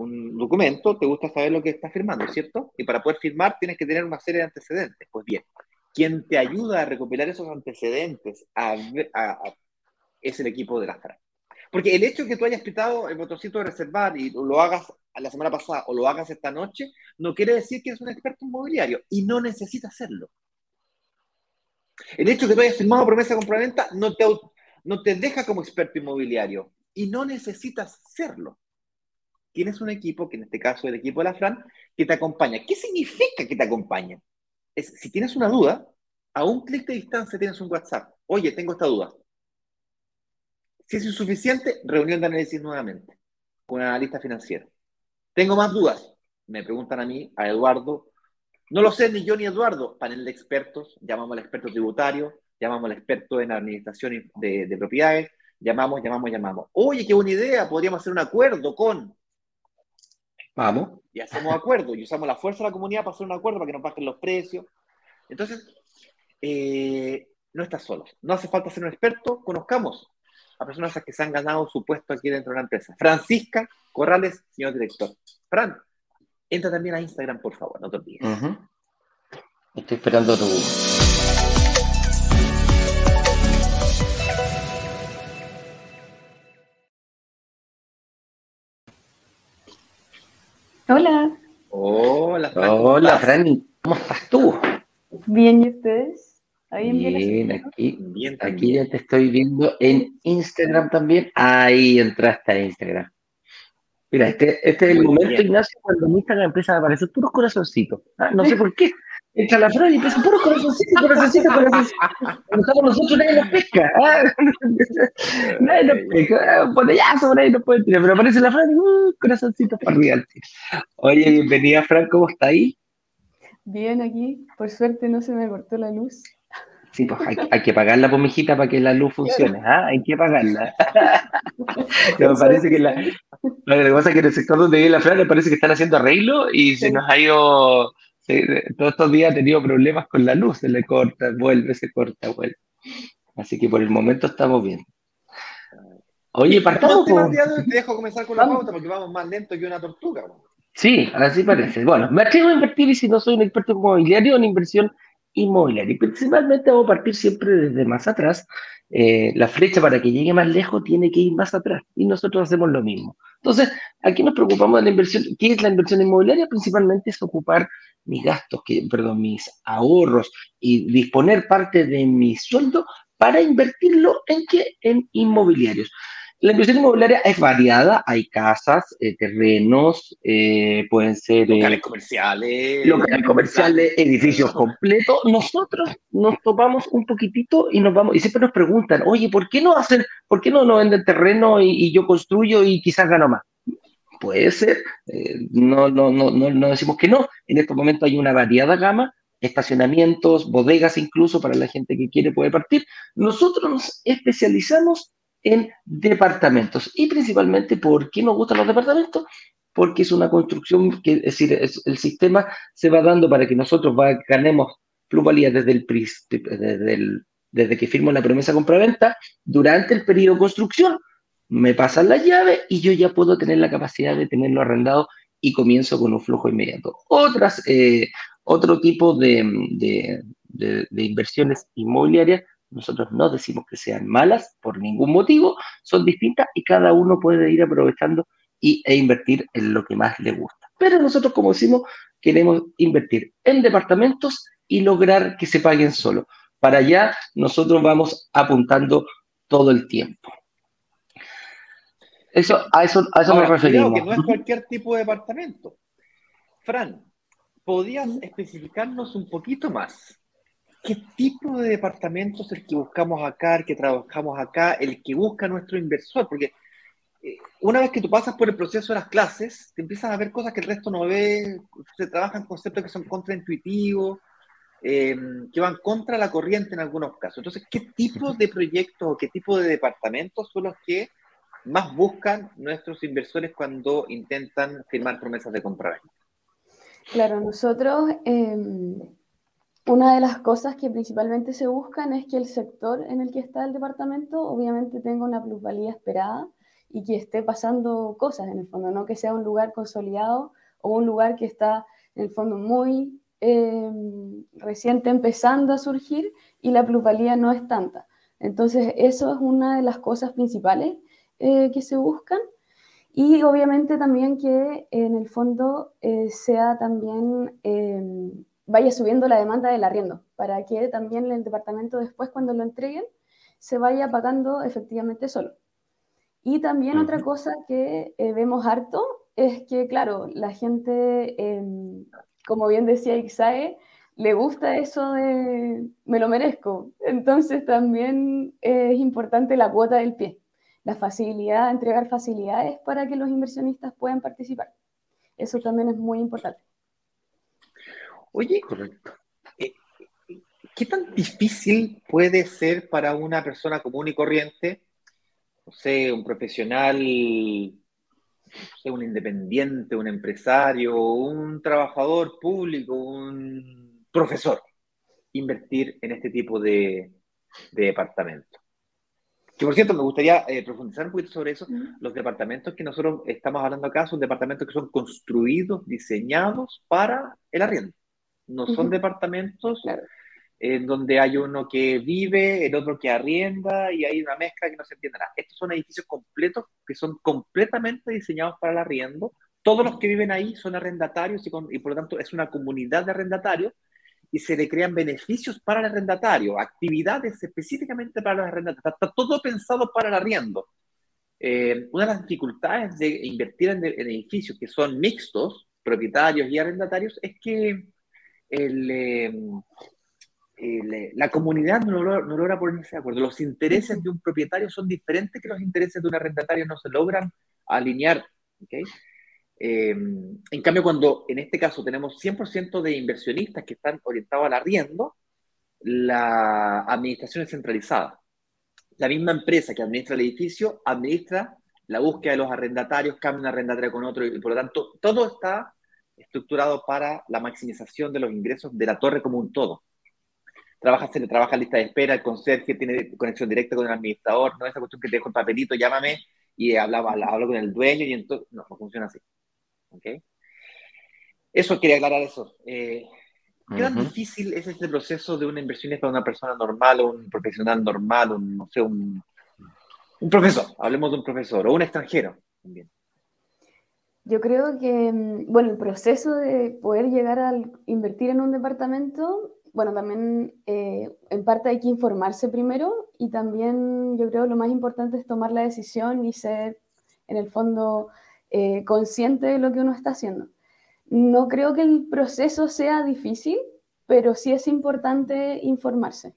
S1: un documento, te gusta saber lo que estás firmando, ¿cierto? Y para poder firmar tienes que tener una serie de antecedentes. Pues bien, quien te ayuda a recopilar esos antecedentes es el equipo de la FRA. Porque el hecho de que tú hayas pitado el botoncito de reservar y lo hagas la semana pasada o lo hagas esta noche, no quiere decir que eres un experto inmobiliario y no necesitas hacerlo. El hecho de que tú hayas firmado promesa de compraventa no te, no te deja como experto inmobiliario y no necesitas serlo. Tienes un equipo, que en este caso el equipo de la Fran, que te acompaña. ¿Qué significa que te acompaña? Es, si tienes una duda, a un clic de distancia tienes un WhatsApp. Oye, tengo esta duda. Si es insuficiente, reunión de análisis nuevamente con un analista financiero. Tengo más dudas. Me preguntan a mí, a Eduardo. No lo sé ni yo ni Eduardo. Panel de expertos. Llamamos al experto tributario, llamamos al experto en administración de propiedades. Llamamos, llamamos, llamamos. Oye, qué buena idea. Podríamos hacer un acuerdo con
S2: Vamos.
S1: Y hacemos acuerdo y usamos la fuerza de la comunidad para hacer un acuerdo para que nos bajen los precios. Entonces, eh, no estás solo. No hace falta ser un experto. Conozcamos a personas que se han ganado su puesto aquí dentro de una empresa. Francisca Corrales, señor director. Fran, entra también a Instagram, por favor, no te olvides.
S2: Estoy esperando tu.
S5: Hola.
S1: Hola, Fran.
S2: Hola, Fran. ¿Cómo estás tú?
S5: Bien, ¿y ustedes?
S2: Ahí bien, aquí, bien aquí ya te estoy viendo en Instagram también. Ahí entraste a Instagram. Mira, este, este es el momento, Ignacio, cuando en Instagram empieza a aparecer puros corazoncitos. ¿ah? No sé por qué. Entra la Fran y empieza puro corazoncito, corazoncito, corazoncito. Cuando estamos nosotros nadie nos pesca. ¿ah? nadie nos pesca. Bueno, ya sobre ahí no puede tirar, pero aparece la Fran y uh, corazoncito para arriba. Oye, bienvenida, Fran, ¿cómo está ahí?
S5: Bien, aquí. Por suerte no se me cortó la luz.
S2: Sí, pues hay, que pagarla, por mijita, para que la luz funcione. ¿ah? Hay que pagarla. me parece que la, lo que pasa es que en el sector donde vive la Fran me parece que están haciendo arreglo y se nos ha ido todos estos días ha tenido problemas con la luz, se le corta, vuelve, se corta, vuelve. Así que por el momento estamos bien. Oye, partamos.
S1: Te dejo comenzar con la pauta porque vamos más lento que una tortuga.
S2: Sí, así parece. Bueno, me atrevo a invertir y si no soy un experto inmobiliario en inversión inmobiliaria. Y principalmente vamos a partir siempre desde más atrás. Eh, la flecha para que llegue más lejos tiene que ir más atrás y nosotros hacemos lo mismo. Entonces, aquí nos preocupamos de la inversión. ¿Qué es la inversión inmobiliaria? Principalmente es ocupar mis gastos, que, perdón, mis ahorros y disponer parte de mi sueldo para invertirlo en qué? En inmobiliarios. La inversión inmobiliaria es variada, hay casas, eh, terrenos, eh, pueden ser...
S1: Eh, locales comerciales.
S2: Locales comerciales, edificios completos. Nosotros nos topamos un poquitito y nos vamos, y siempre nos preguntan, oye, ¿por qué no hacen, por qué no, no venden terreno y, y yo construyo y quizás gano más? Puede ser, no, no, no, no, no decimos que no. En este momento hay una variada gama estacionamientos, bodegas incluso para la gente que quiere puede partir. Nosotros nos especializamos en departamentos. Y principalmente, ¿por qué nos gustan los departamentos? Porque es una construcción que, es decir, el sistema se va dando para que nosotros ganemos plusvalía desde, el, desde, el, desde que firmo la promesa compra-venta durante el periodo de construcción. Me pasan la llave y yo ya puedo tener la capacidad de tenerlo arrendado y comienzo con un flujo inmediato. Otras, eh, otro tipo de, de, inversiones inmobiliarias nosotros no decimos que sean malas por ningún motivo, son distintas y cada uno puede ir aprovechando y, e invertir en lo que más le gusta. Pero nosotros, como decimos, queremos invertir en departamentos y lograr que se paguen solo. Para allá nosotros vamos apuntando todo el tiempo. Eso, a eso, a eso nos referimos.
S1: que no es cualquier tipo de departamento. Fran, ¿podías especificarnos un poquito más? ¿Qué tipo de departamento es el que buscamos acá, el que trabajamos acá, el que busca nuestro inversor? Porque eh, una vez que tú pasas por el proceso de las clases, te empiezas a ver cosas que el resto no ve, se trabajan conceptos que son contraintuitivos, eh, que van contra la corriente en algunos casos. Entonces, ¿qué tipo de proyectos o qué tipo de departamentos son los que más buscan nuestros inversores cuando intentan firmar promesas de compra?
S5: Claro, nosotros, em, una de las cosas que principalmente se buscan es que el sector en el que está el departamento obviamente tenga una plusvalía esperada y que esté pasando cosas en el fondo, no que sea un lugar consolidado o un lugar que está en el fondo muy em, reciente empezando a surgir y la plusvalía no es tanta. Entonces, eso es una de las cosas principales eh, que se buscan. Y obviamente también que en el fondo eh, sea también, em, vaya subiendo la demanda del arriendo, para que también el departamento después cuando lo entreguen se vaya pagando efectivamente solo. Y también otra cosa que eh, vemos harto es que, claro, la gente, em, como bien decía Ixae, le gusta eso de me lo merezco. Entonces también es importante la cuota del pie la facilidad, entregar facilidades para que los inversionistas puedan participar. Eso también es muy importante.
S1: Oye, correcto. Eh, ¿Qué tan difícil puede ser para una persona común y corriente, no sé, un profesional, un independiente, un empresario, un trabajador público, un profesor, invertir en este tipo de departamento? Que por cierto, me gustaría eh, profundizar un poquito sobre eso. Los departamentos que nosotros estamos hablando acá son departamentos que son construidos, diseñados para el arriendo. No son departamentos en donde hay uno que vive, el otro que arrienda y hay una mezcla que no se entiende nada. Estos son edificios completos que son completamente diseñados para el arriendo. Todos los que viven ahí son arrendatarios y, y por lo tanto es una comunidad de arrendatarios y se le crean beneficios para el arrendatario, actividades específicamente para los arrendatarios. Está, todo pensado para el arriendo. Eh, una de las dificultades de invertir en, edificios que son mixtos, propietarios y arrendatarios, es que eh, la comunidad no logra, no logra, ponerse de acuerdo. Los intereses de un propietario son diferentes que los intereses de un arrendatario, no se logran alinear. ¿okay? Eh, en cambio, cuando en este caso tenemos 100% de inversionistas que están orientados al arriendo, la administración es centralizada. La misma empresa que administra el edificio administra la búsqueda de los arrendatarios, cambia un arrendatario con otro y por lo tanto todo está estructurado para la maximización de los ingresos de la torre como un todo. Trabaja, se le trabaja lista de espera, el conserje tiene conexión directa con el administrador, no es esa cuestión que te dejo el papelito, llámame y hablo con el dueño y entonces, no, no funciona así. ¿Okay? Eso quería aclarar eso. Eh, ¿Qué tan difícil es este proceso de una inversión para una persona normal o un profesional normal, un, no sé, un, un profesor? Hablemos de un profesor o un extranjero también.
S5: Yo creo que, mm, bueno, el proceso de poder llegar a invertir en un departamento, bueno, también eh, en parte hay que informarse primero y también yo creo lo más importante es tomar la decisión y ser, en el fondo, eh, consciente de lo que uno está haciendo. No creo que el proceso sea difícil, pero sí es importante informarse.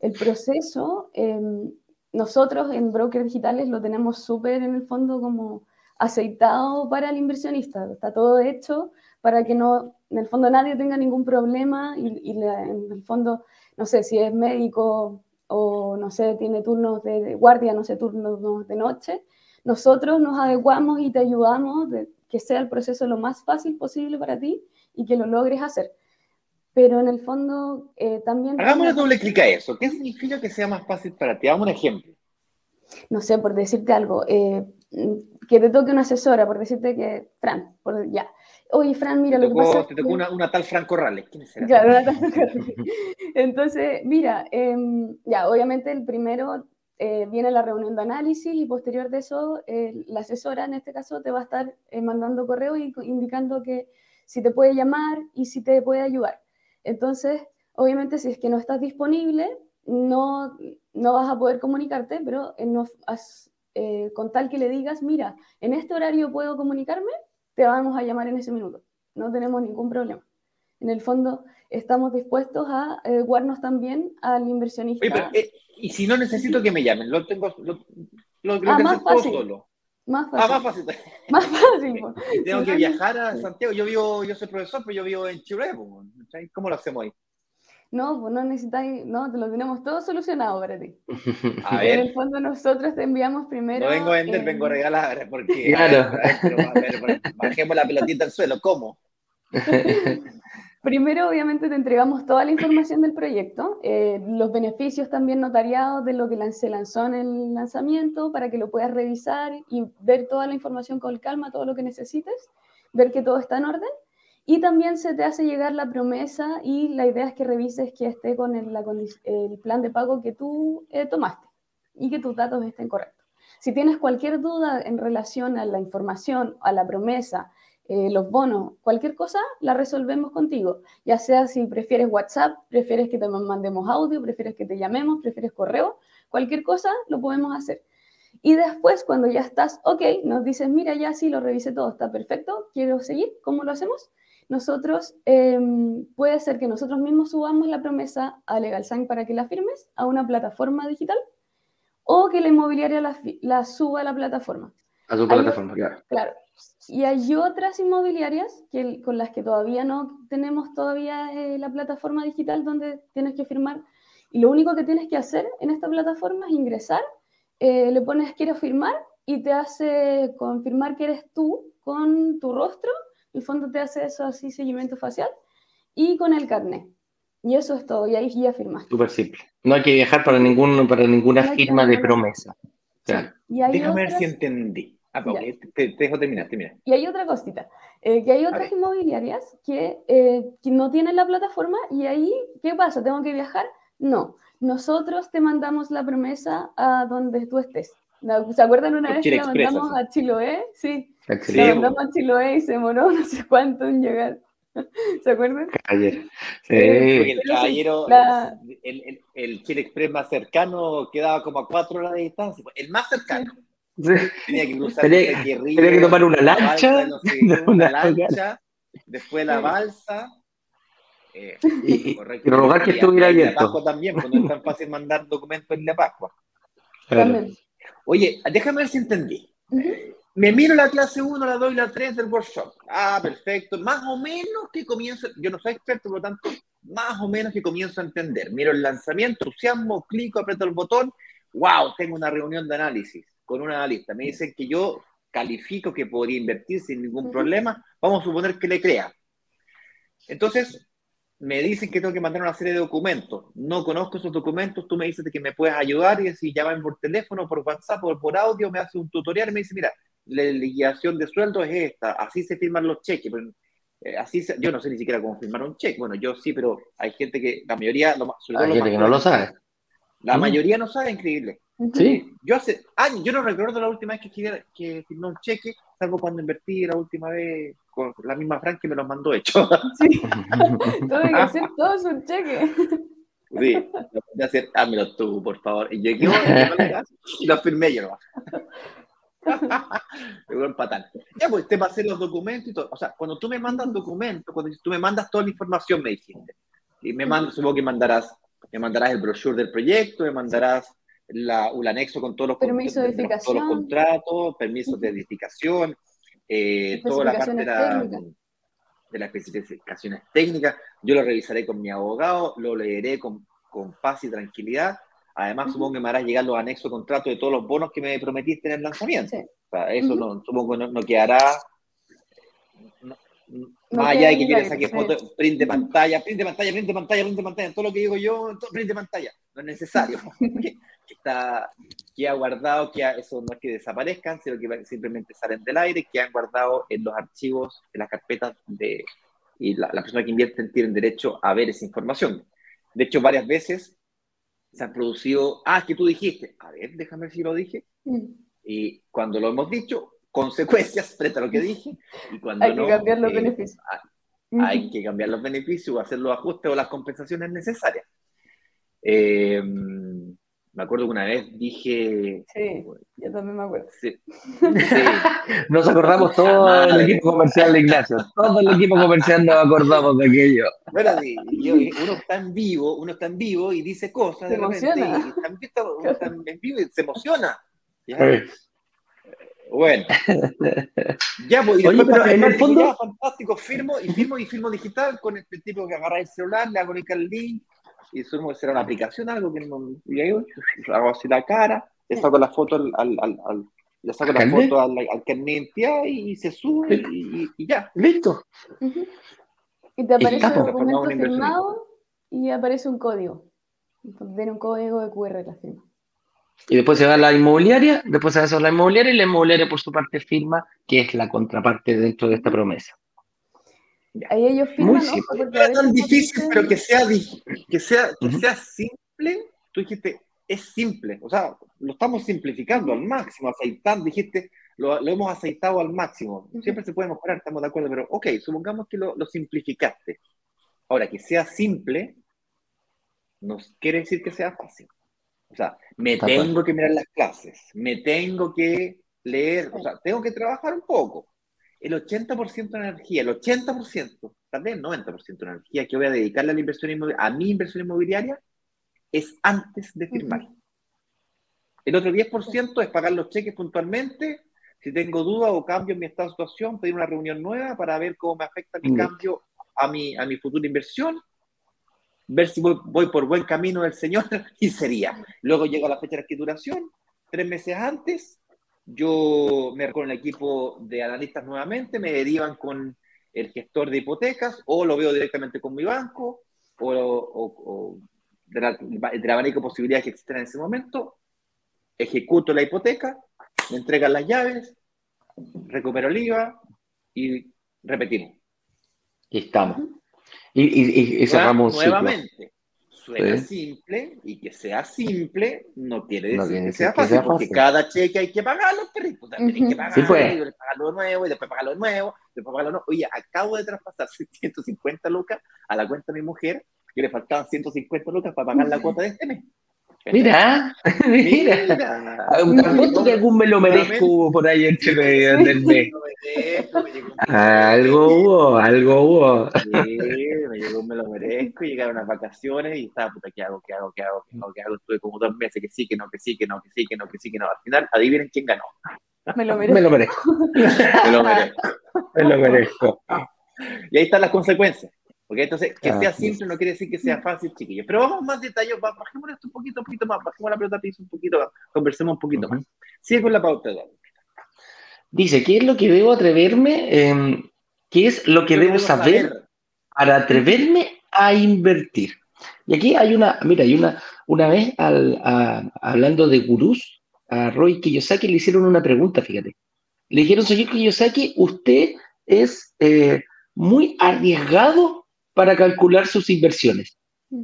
S5: El proceso, em, nosotros en brokers digitales lo tenemos súper en el fondo como aceitado para el inversionista. Está todo hecho para que no, en el fondo nadie tenga ningún problema y, en el fondo, no sé, si es médico o no sé, tiene turnos de guardia, no sé, turnos de noche, nosotros nos adecuamos y te ayudamos de que sea el proceso lo más fácil posible para ti y que lo logres hacer. Pero en el fondo eh, también...
S1: Hagamos un doble clic a eso. ¿Qué significa que sea más fácil para ti? Hagamos un ejemplo.
S5: No sé, por decirte algo, eh, que te toque una asesora, por decirte que, Fran, por, ya. Oye, Fran, mira, lo que pasa.
S1: Te tocó una, una, tal Fran Corrales. ¿Quién es
S5: Claro, una tal Corrales. Entonces, mira, em, ya, obviamente el primero eh, viene la reunión de análisis y posterior de eso, la asesora en este caso te va a estar eh, mandando correo y indicando que si te puede llamar y si te puede ayudar. Entonces, obviamente, si es que no estás disponible, no, no vas a poder comunicarte, pero eh, con tal que le digas, mira, en este horario puedo comunicarme, te vamos a llamar en ese minuto. No tenemos ningún problema. En el fondo, estamos dispuestos a jugarnos también al inversionista.
S1: y si no necesito que me llamen, lo tengo, lo, lo, ah, más fácil. solo.
S5: Más fácil.
S1: Ah, más fácil.
S5: más fácil.
S1: tengo que viajar a Santiago. Yo vivo, yo soy profesor, pero yo vivo en Chile. ¿Cómo lo hacemos ahí?
S5: No, pues no necesitáis, no, te lo tenemos todo solucionado para ti. A ver. En el fondo nosotros te enviamos primero...
S1: No vengo a vender, vengo a regalar, porque... Claro. bajemos la pelotita al suelo, ¿cómo?
S5: Primero, obviamente, te entregamos toda la información del proyecto, eh, los beneficios también notariados de lo que se lanzó en el lanzamiento para que lo puedas revisar y ver toda la información con calma, todo lo que necesites, ver que todo está en orden. Y también se te hace llegar la promesa y la idea es que revises que esté con el, el plan de pago que tú eh, tomaste y que tus datos estén correctos. Si tienes cualquier duda en relación a la información, a la promesa, eh, los bonos, cualquier cosa, la resolvemos contigo. Ya sea si prefieres WhatsApp, prefieres que te mandemos audio, prefieres que te llamemos, prefieres correo, cualquier cosa lo podemos hacer. Y después, cuando ya estás, ok, nos dices, mira, ya sí, lo revisé todo, está perfecto, quiero seguir, ¿cómo lo hacemos? Nosotros, em, puede ser que nosotros mismos subamos la promesa a LegalSign para que la firmes a una plataforma digital o que la inmobiliaria la, suba a la plataforma.
S2: A su plataforma, claro.
S5: Claro, y hay otras inmobiliarias que, con las que todavía no tenemos todavía eh, la plataforma digital donde tienes que firmar. Y lo único que tienes que hacer en esta plataforma es ingresar, eh, le pones quiero firmar y te hace confirmar que eres tú con tu rostro. El fondo te hace eso así, seguimiento facial, y con el carnet. Y eso es todo, y ahí ya firmas.
S2: Súper simple. No hay que viajar para, ningún, para ninguna firma de promesa.
S1: Déjame ver si entendí. Ah, te, dejo terminar, terminar.
S5: Y hay otra cosita, eh, que hay otras inmobiliarias que, eh, que, no tienen la plataforma y ahí, ¿qué pasa? ¿Tengo que viajar? No, nosotros te mandamos la promesa a donde tú estés. ¿Se acuerdan una vez que la mandamos a Chiloé? Sí, la mandamos a Chiloé y se moró no sé cuánto en llegar. ¿Se acuerdan?
S2: Ayer.
S1: Sí. el caballero, el, el, Chile Express más cercano quedaba como a cuatro horas de distancia. El más cercano. Tenía que cruzar
S2: tenía, que tomar una lancha,
S1: una, lancha después la balsa.
S2: Eh, y, y, rogar que estuviera abierto.
S1: La Pascua también, porque no es tan fácil mandar documentos en la Pascua. Oye, déjame ver si entendí. Me miro la clase 1, la 2 y la 3 del workshop. Ah, perfecto. Más o menos que comienzo, yo no soy experto, por lo tanto, más o menos que comienzo a entender. Miro el lanzamiento, entusiasmo, clico, aprieto el botón. ¡Wow! Tengo una reunión de análisis con un analista, me dicen que yo califico que podría invertir sin ningún problema, vamos a suponer que le crea. Entonces, me dicen que tengo que mandar una serie de documentos. No conozco esos documentos, tú me dices que me puedes ayudar y si llaman por teléfono, por WhatsApp o por audio, me hace un tutorial y me dice, mira, la liquidación de sueldo es esta, así se firman los cheques. Eh, así yo no sé ni siquiera cómo firmar un cheque. Bueno, yo sí, pero hay gente que, la mayoría,
S2: hay gente que no lo sabe.
S1: La mayoría no sabe, increíble.
S2: Sí.
S1: Yo hace años, yo no recuerdo la última vez que, que firmé un cheque, salvo cuando invertí la última vez con la misma Frank que me los mandó hecho.
S5: Sí. Todo que hacer todo es un cheque.
S1: Sí, de hacer, hámelo tú, por favor. Y yo y lo firmé yo. Me patán. Ya, pues te pasé los documentos y todo. O sea, cuando tú me mandas documentos, cuando tú me mandas toda la información, me dijiste. Y me mandas, supongo que mandarás, me mandarás el brochure del proyecto, me mandarás la, un anexo con todos los,
S5: permiso de
S1: todos los contratos, permisos de edificación, eh, toda la parte de, las especificaciones técnicas. Yo lo revisaré con mi abogado, lo leeré con, con paz y tranquilidad. Además, supongo que me harás llegar los anexos contratos de todos los bonos que me prometiste en el lanzamiento. O sea, eso no, supongo que no, quedará más allá de que yo le saque fotos, print de pantalla, print de pantalla, print de pantalla, print de pantalla, todo lo que digo yo, print de pantalla, no es necesario. que, está, que ha guardado, que eso no es que desaparezcan, sino que simplemente salen del aire, que han guardado en los archivos, en las carpetas de, y la, persona que invierte tienen derecho a ver esa información. De hecho, varias veces se han producido, ah, que tú dijiste, a ver, déjame ver si lo dije. Mm. Y cuando lo hemos dicho, consecuencias frente a lo que dije. Y cuando
S5: hay que cambiar los eh, beneficios.
S1: Hay, que cambiar los beneficios, hacer los ajustes o las compensaciones necesarias. Eh, Me acuerdo que una vez dije.
S5: Sí, yo también me acuerdo. Sí.
S2: Nos acordamos todo el equipo comercial de Ignacio. Todo el equipo comercial nos acordamos de aquello.
S1: Bueno, uno está en vivo, uno está en vivo y dice cosas
S5: se
S1: de
S5: emociona.
S1: repente. está, uno está en vivo y se emociona. Bueno. Ya, pues, y
S2: Oye, pero en el fondo.
S1: Fantástico, firmo y firmo y firmo digital con este tipo que agarra el celular, le hago el link y sumo será una aplicación, algo que no, y ahí hago así la cara, le saco la foto al, al, al, le saco la foto al, al carnet y se sube y, y, ya.
S2: Listo.
S5: Y te aparece un documento firmado y aparece un código. Tiene un código de QR la firma.
S2: Y después se va a la inmobiliaria, después se va a la inmobiliaria y la inmobiliaria por su parte firma, que es la contraparte dentro de esta promesa.
S5: Ahí ellos firman,
S1: ¿no? No es tan difícil, pero que sea, que, sea, que sea simple. Tú dijiste, es simple. O sea, lo estamos simplificando al máximo, aceitando. Dijiste, lo, lo hemos aceitado al máximo. Siempre se puede mejorar, estamos de acuerdo, pero ok, supongamos que lo, lo simplificaste. Ahora, que sea simple, no quiere decir que sea fácil. O sea, me tengo que mirar las clases, me tengo que leer, o sea, tengo que trabajar un poco el 80% de energía, el 80%, tal vez el 90% de energía que voy a dedicarle a la inversión inmobiliaria, a mi inversión inmobiliaria, es antes de firmar. El otro 10% es pagar los cheques puntualmente. Si tengo duda o cambio en mi estado de situación, pedir una reunión nueva para ver cómo me afecta mi cambio a mi, a mi futura inversión, ver si voy, voy, por buen camino del Señor y sería. Luego llega la fecha de escrituración, tres meses antes, yo me con el equipo de analistas nuevamente, me derivan con el gestor de hipotecas o lo veo directamente con mi banco o, o, de, la, de abanico de posibilidades que existen en ese momento, ejecuto la hipoteca, me entregan las llaves, recupero el IVA y repetimos.
S2: Y estamos. Y, y, cerramos
S1: nuevamente suena simple y que sea simple no quiere decir que, sea fácil, porque cada cheque hay que pagarlo, pero pues, hay que pagarlo,
S2: pues.
S1: pagarlo de nuevo y después pagarlo de nuevo, después pagarlo de nuevo. Oye, acabo de traspasar 150 lucas a la cuenta de mi mujer, que le faltaban 150 lucas para pagar la cuota de este mes.
S2: Mira, mira. Apuesto que algún me lo merezco por ahí entre medio del mes. Algo hubo, algo hubo.
S1: Sí, me llegó, me lo merezco, llegaron las vacaciones y estaba, puta, ¿qué hago, qué hago, qué hago, qué hago, qué hago? Estuve como dos meses que sí, que no, que sí, que no, que sí, que no, que sí, que no. Al final, adivinen quién ganó.
S5: Me lo merezco.
S2: Me lo merezco.
S1: me lo merezco.
S2: me lo merezco.
S1: Y ahí están las consecuencias. Porque entonces, que sea simple no quiere decir que sea fácil, chiquillos. Pero vamos más detalles, bajemos esto un poquito, un poquito más, bajemos la pelota piso un poquito conversemos un poquito más. Sigue con la pauta,
S2: Dice, ¿qué es lo que debo atreverme? Eh, ¿Qué es lo que debo saber, para atreverme a invertir? Y aquí hay una, mira, hay una, una vez al, hablando de gurús, a Roy Kiyosaki le hicieron una pregunta, fíjate. Le dijeron, señor Kiyosaki, usted es eh, muy arriesgado para calcular sus inversiones. Mm.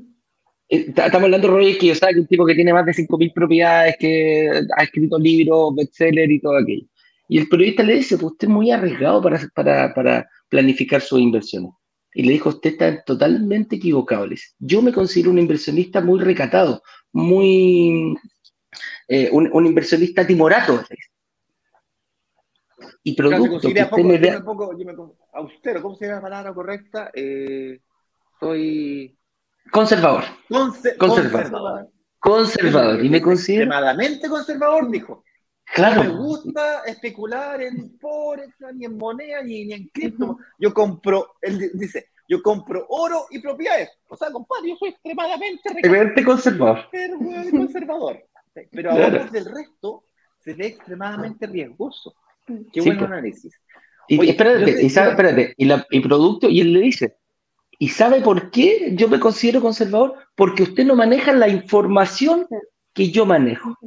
S2: Eh, estamos hablando de Roger Kiyosaki, un tipo que tiene más de 5.000 propiedades, que ha escrito libros, bestseller y todo aquello. Y el periodista le dice, pues usted es muy arriesgado para, para, para planificar sus inversiones. Y le dijo, usted está totalmente equivocado. yo me considero un inversionista muy recatado, muy... Eh, un, inversionista timorato.
S1: Y producto que usted me vea austero, ¿cómo sería la palabra correcta? Eh, soy...
S2: Conservador.
S1: conservador.
S2: Conservador. Y me considero...
S1: Extremadamente conservador, dijo.
S2: Claro.
S1: No me gusta especular en forex, ni en moneda, ni, en cripto. Yo compro, él dice, yo compro oro y propiedades. O sea, compadre, yo soy extremadamente
S2: conservador.
S1: Pero, conservador. Pero ahora del resto, se ve extremadamente riesgoso. Qué buen análisis.
S2: Y, espérate, y, espérate, y, la, y producto, y él le dice, ¿y sabe por qué yo me considero conservador? Porque usted no maneja la información que yo manejo.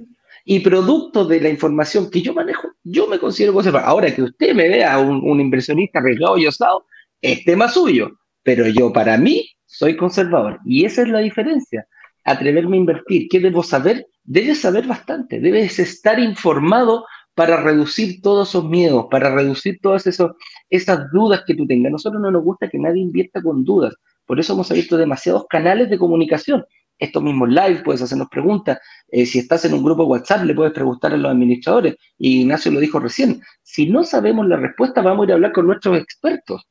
S2: Y producto de la información que yo manejo, yo me considero conservador. Ahora que usted me vea un, un inversionista arriesgado y osado, es tema suyo. Pero yo, para mí, soy conservador. Y esa es la diferencia. Atreverme a invertir. ¿Qué debo saber? Debes saber bastante. Debes estar informado para reducir todos esos miedos, para reducir todas esos, esas dudas que tú tengas. Nosotros no nos gusta que nadie invierta con dudas. Por eso hemos abierto demasiados canales de comunicación. estos mismos live, puedes hacernos preguntas. Eh, si estás en un grupo WhatsApp, le puedes preguntar a los administradores. Y Ignacio lo dijo recién, si no sabemos la respuesta, vamos a ir a hablar con nuestros expertos.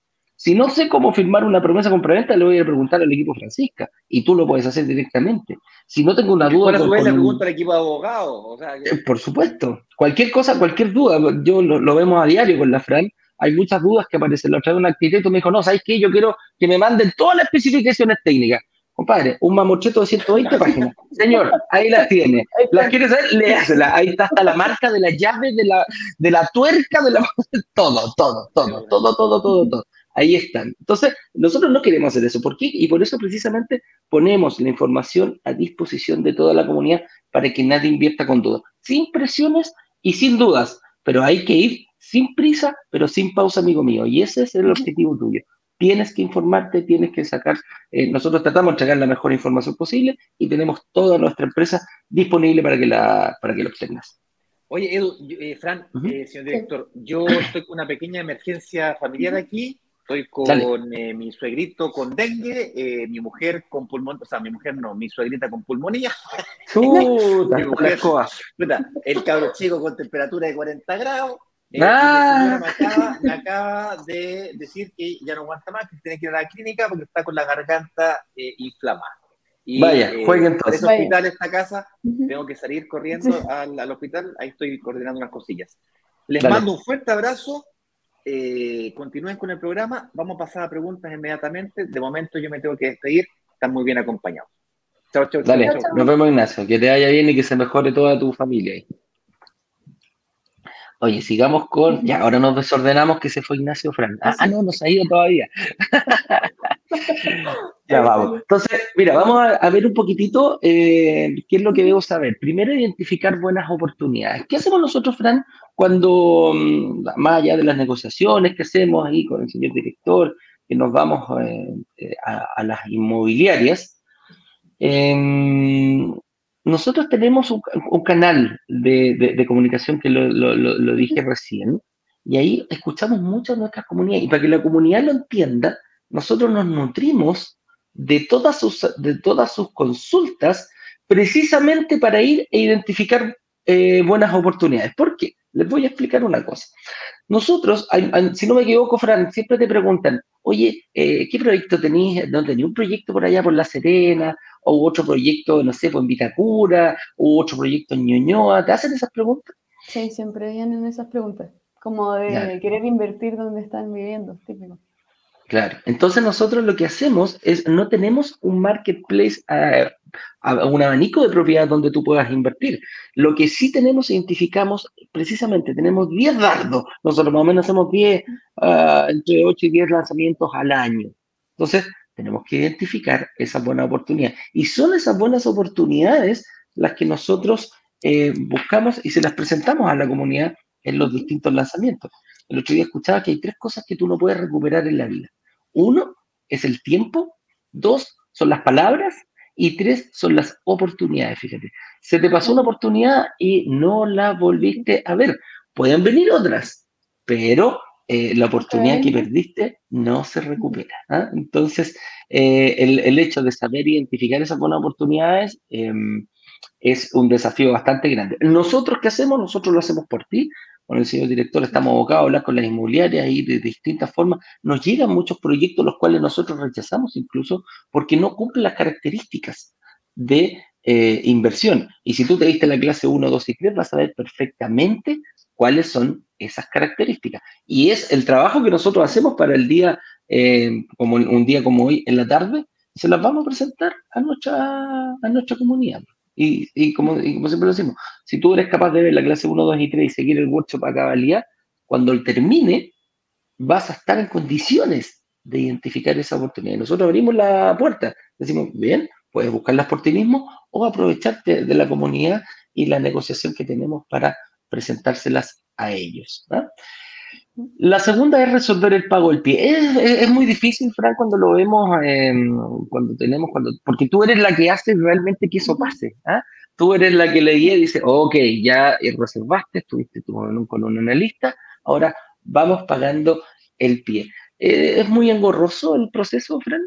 S2: Si no sé cómo firmar una promesa compraventa, le voy a preguntar al equipo Francisca y tú lo puedes hacer directamente. Si no tengo una duda.
S1: Con, le pregunta al equipo de abogados.
S2: Eh, por supuesto. Cualquier cosa, cualquier duda. Yo lo, vemos a diario con la Fran. Hay muchas dudas que aparecen. La otra vez un arquitecto me dijo, no, ¿sabes qué? Yo quiero que me manden todas las especificaciones técnicas. Compadre, un mamocheto de 120 páginas. Señor, ahí las tiene. ¿Las quiere saber? Léasela. Ahí está hasta la marca de la llave, de la, de la tuerca, de la... Todo, todo, todo, todo, todo, todo, todo ahí están. Entonces, nosotros no queremos hacer eso. ¿Por qué? Y por eso precisamente ponemos la información a disposición de toda la comunidad para que nadie invierta con dudas, sin presiones y sin dudas, pero hay que ir sin prisa, pero sin pausa, amigo mío. Y ese es el objetivo tuyo. Tienes que informarte, tienes que sacar, eh, nosotros tratamos de entregar la mejor información posible y tenemos toda nuestra empresa disponible para que, la, para que lo obtengas.
S1: Oye, Edu, eh, Fran, eh, señor director, yo estoy con una pequeña emergencia familiar aquí Estoy con eh, mi suegrito con dengue, eh, mi mujer con pulmón, o sea, mi mujer no, mi suegrita con pulmonía. mi mujer, el cabro chico con temperatura de 40 grados. Eh, ah. me, acaba, de decir que ya no aguanta más, que tiene que ir a la clínica porque está con la garganta inflamada.
S2: Y, Vaya, jueguen entonces.
S1: En hospital, esta casa, tengo que salir corriendo al, al, hospital, ahí estoy coordinando unas cosillas. Les mando un fuerte abrazo eh, continúen con el programa. Vamos a pasar a preguntas inmediatamente. De momento yo me tengo que despedir. Están muy bien acompañados.
S2: Chao, chao. Dale, nos vemos Ignacio. Que te vaya bien y que se mejore toda tu familia. Oye, sigamos con. Ya, ahora nos desordenamos que se fue Ignacio Fran. Ah, ah no, no se ha ido todavía. ya vamos. Entonces, mira, vamos a, ver un poquitito eh, qué es lo que debo saber. Primero, identificar buenas oportunidades. ¿Qué hacemos nosotros, Fran, cuando, mm, más allá de las negociaciones que hacemos ahí con el señor director, que nos vamos eh, eh, a, las inmobiliarias? Em, nosotros tenemos un, canal de, comunicación que lo, dije recién, y ahí escuchamos mucho a nuestra comunidad. Y para que la comunidad lo entienda, nosotros nos nutrimos de todas sus, de todas sus consultas precisamente para ir e identificar eh, buenas oportunidades. ¿Por qué? Les voy a explicar una cosa. Nosotros, si no me equivoco, Fran, siempre te preguntan, oye, eh, ¿qué proyecto tenéis? ¿No tenéis un proyecto por allá por La Serena? ¿O otro proyecto, no sé, por Vitacura? ¿O otro proyecto en Ñuñoa? ¿Te hacen esas preguntas?
S5: Sí, siempre vienen esas preguntas. Como de querer invertir donde están viviendo, típico.
S2: Claro. Entonces nosotros lo que hacemos es, no tenemos un marketplace, eh, un abanico de propiedades donde tú puedas invertir. Lo que sí tenemos, identificamos, precisamente, tenemos 10 dardos. Nosotros más o menos hacemos 10, ah, entre 8 y 10 lanzamientos al año. Entonces, tenemos que identificar esas buenas oportunidades. Y son esas buenas oportunidades las que nosotros eh, buscamos y se las presentamos a la comunidad en los distintos lanzamientos. El otro día escuchaba que hay tres cosas que tú no puedes recuperar en la vida. Uno es el tiempo, dos son las palabras y tres son las oportunidades, fíjate. Se te pasó una oportunidad y no la volviste a ver. Pueden venir otras, pero eh, la oportunidad que perdiste no se recupera. ¿ah? Entonces, eh, el, hecho de saber identificar esas buenas oportunidades em, es un desafío bastante grande. Nosotros, ¿qué hacemos? Nosotros lo hacemos por ti con el señor director estamos abocados a hablar con las inmobiliarias y de, distintas formas nos llegan muchos proyectos los cuales nosotros rechazamos incluso porque no cumplen las características de eh, inversión. Y si tú te diste la clase 1, 2 y 3, vas a ver perfectamente cuáles son esas características. Y es el trabajo que nosotros hacemos para el día, eh, como un día como hoy en la tarde, se las vamos a presentar a nuestra, a nuestra comunidad. Y, como, como, siempre lo decimos, si tú eres capaz de ver la clase 1, 2 y 3 y seguir el workshop a cabalidad, cuando él termine, vas a estar en condiciones de identificar esa oportunidad. Nosotros abrimos la puerta, decimos, bien, puedes buscarlas por ti mismo o aprovecharte de la comunidad y la negociación que tenemos para presentárselas a ellos. La segunda es resolver el pago del pie. Es, muy difícil, Fran, cuando lo vemos, em, cuando tenemos, cuando, porque tú eres la que hace realmente que eso pase. ¿ah? Tú eres la que le y dice, ok, ya reservaste, estuviste tú con un, analista, ahora vamos pagando el pie. Eh, ¿Es muy engorroso el proceso, Fran?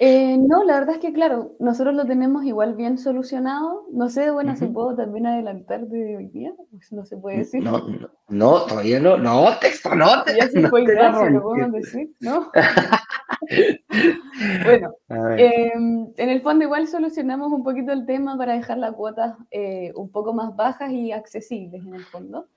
S5: Eh, no, la verdad es que, claro, nosotros lo tenemos igual bien solucionado. No sé, bueno, si puedo también adelantar de hoy día, pues no se puede decir.
S2: No, no, todavía no, no, texto, no,
S5: te, ya se fue no lo podemos decir, ¿no? bueno, em, en el fondo igual solucionamos un poquito el tema para dejar las cuotas eh, un poco más bajas y accesibles en el fondo.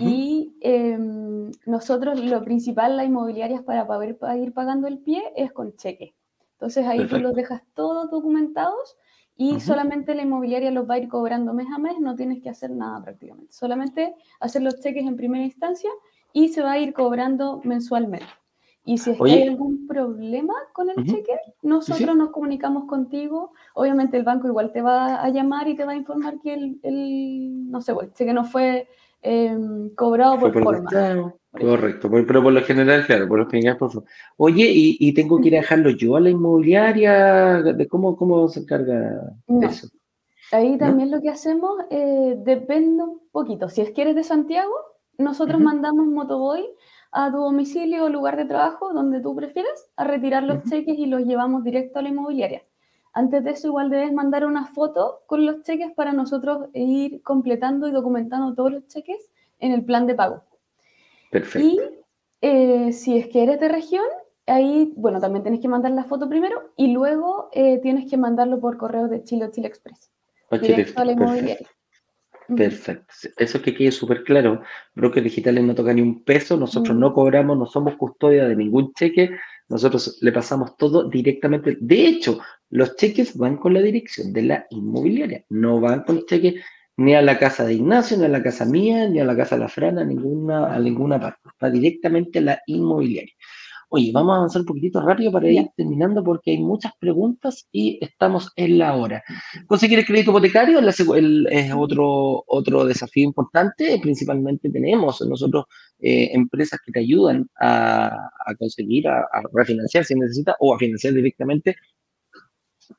S5: Y em, nosotros lo principal, la inmobiliaria, para poder ir pagando el pie es con cheque. Entonces ahí tú los dejas todos documentados y solamente la inmobiliaria los va a ir cobrando mes a mes, no tienes que hacer nada prácticamente. Solamente hacer los cheques en primera instancia y se va a ir cobrando mensualmente. Y si es que hay algún problema con el cheque, nosotros nos comunicamos contigo. Obviamente el banco igual te va a llamar y te va a informar que el, el no sé, el cheque no fue em, cobrado por, forma.
S2: Correcto, pero por lo general, claro, por lo general, por favor. Oye, y, tengo que ir a dejarlo yo a la inmobiliaria, ¿de cómo, cómo se encarga eso?
S5: Ahí también lo que hacemos eh, depende un poquito. Si es que eres de Santiago, nosotros mandamos motoboy a tu domicilio o lugar de trabajo, donde tú prefieras, a retirar los cheques y los llevamos directo a la inmobiliaria. Antes de eso, igual debes mandar una foto con los cheques para nosotros ir completando y documentando todos los cheques en el plan de pago.
S2: Perfecto.
S5: Y eh, si es que eres de región, ahí, bueno, también tienes que mandar la foto primero y luego eh, tienes que mandarlo por correo de Chile o Chile Express.
S2: la inmobiliaria. Perfecto. Eso que quede súper claro. Brokers digitales no toca ni un peso, nosotros no cobramos, no somos custodia de ningún cheque, nosotros le pasamos todo directamente. De hecho, los cheques van con la dirección de la inmobiliaria, no van con cheques ni a la casa de Ignacio, ni a la casa mía, ni a la casa de la Frana, a ninguna, a ninguna parte. Va directamente a la inmobiliaria. Oye, vamos a avanzar un poquitito rápido para ir terminando porque hay muchas preguntas y estamos en la hora. Conseguir el crédito hipotecario es otro, otro desafío importante. Principalmente tenemos nosotros eh, empresas que te ayudan a, conseguir, a, a, refinanciar si necesitas o a financiar directamente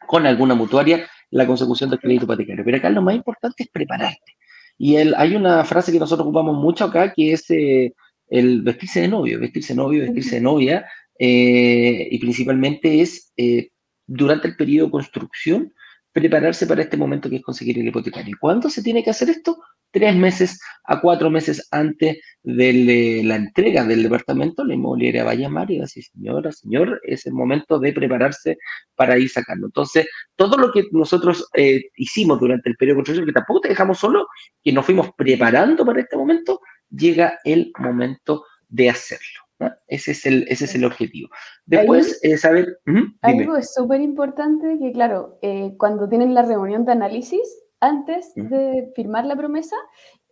S2: con alguna mutuaria la consecución del crédito hipotecario. Pero acá lo más importante es prepararte. Y el, hay una frase que nosotros ocupamos mucho acá que es eh, el vestirse de novio, vestirse de novio, vestirse de novia, eh, y principalmente es eh, durante el periodo de construcción prepararse para este momento que es conseguir el hipotecario. ¿Cuándo se tiene que hacer esto? Tres meses a cuatro meses antes de la entrega del departamento, la inmobiliaria va a llamar y va a decir, señora, señor, es el momento de prepararse para ir sacando. Entonces, todo lo que nosotros eh, hicimos durante el periodo de construcción, que tampoco te dejamos solo, que nos fuimos preparando para este momento, llega el momento de hacerlo. Ese, es el, ese es el objetivo. Después, eh, saber...
S5: algo es súper importante que, claro, eh, cuando tienen la reunión de análisis, antes de firmar la promesa,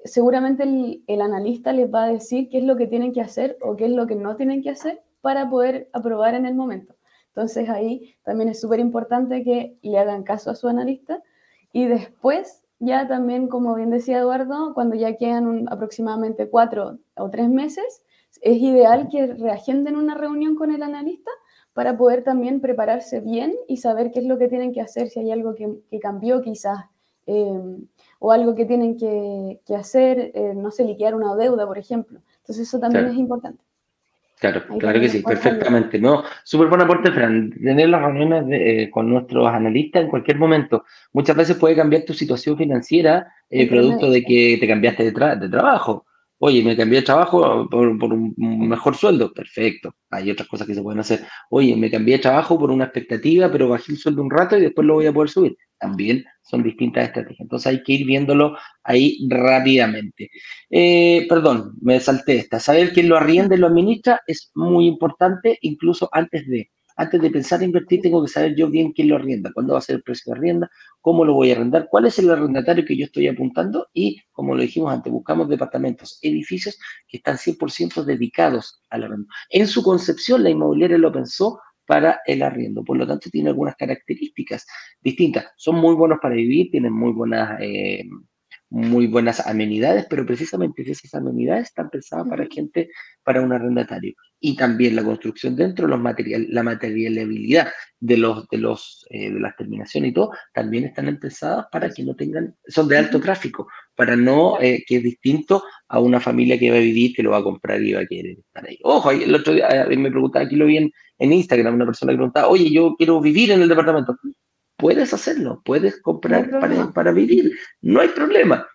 S5: seguramente el, analista les va a decir qué es lo que tienen que hacer o qué es lo que no tienen que hacer para poder aprobar en el momento. Entonces ahí también es súper importante que le hagan caso a su analista y después ya también, como bien decía Eduardo, cuando ya quedan aproximadamente cuatro o tres meses, es ideal que reagenden una reunión con el analista para poder también prepararse bien y saber qué es lo que tienen que hacer, si hay algo que, que cambió quizás Em, o algo que tienen que, hacer, eh, no sé, liquidar una deuda, por ejemplo. Entonces eso también es importante.
S2: Claro, claro que sí, perfectamente. No, súper buen aporte, Fran. Tener las reuniones eh, con nuestros analistas en cualquier momento. Muchas veces puede cambiar tu situación financiera eh, producto de que te cambiaste de, de trabajo. Oye, me cambié de trabajo por, un mejor sueldo. Perfecto. Hay otras cosas que se pueden hacer. Oye, me cambié de trabajo por una expectativa, pero bajé el sueldo un rato y después lo voy a poder subir. También son distintas estrategias. Entonces hay que ir viéndolo ahí rápidamente. Eh, perdón, me salté esta. Saber quién lo arrienda y lo administra es muy importante, incluso antes de antes de pensar en invertir, tengo que saber yo bien quién lo arrienda, cuándo va a ser el precio de arrienda, cómo lo voy a arrendar, cuál es el arrendatario que yo estoy apuntando y, como lo dijimos antes, buscamos departamentos, edificios que están 100% dedicados al arriendo. En su concepción, la inmobiliaria lo pensó para el arriendo, por lo tanto tiene algunas características distintas. Son muy buenos para vivir, tienen muy buenas... Eh, muy buenas amenidades, pero precisamente esas amenidades están pensadas para gente, para un arrendatario. Y también la construcción dentro, los material, la materialidad de, los, de, los, eh, de las terminaciones y todo, también están pensadas para que no tengan, son de alto tráfico, para no, eh, que es distinto a una familia que va a vivir, que lo va a comprar y va a querer estar ahí. Ojo, el otro día me preguntaba, aquí lo vi en, Instagram, una persona que preguntaba, oye, yo quiero vivir en el departamento. Puedes hacerlo, puedes comprar para, para, vivir, no hay problema.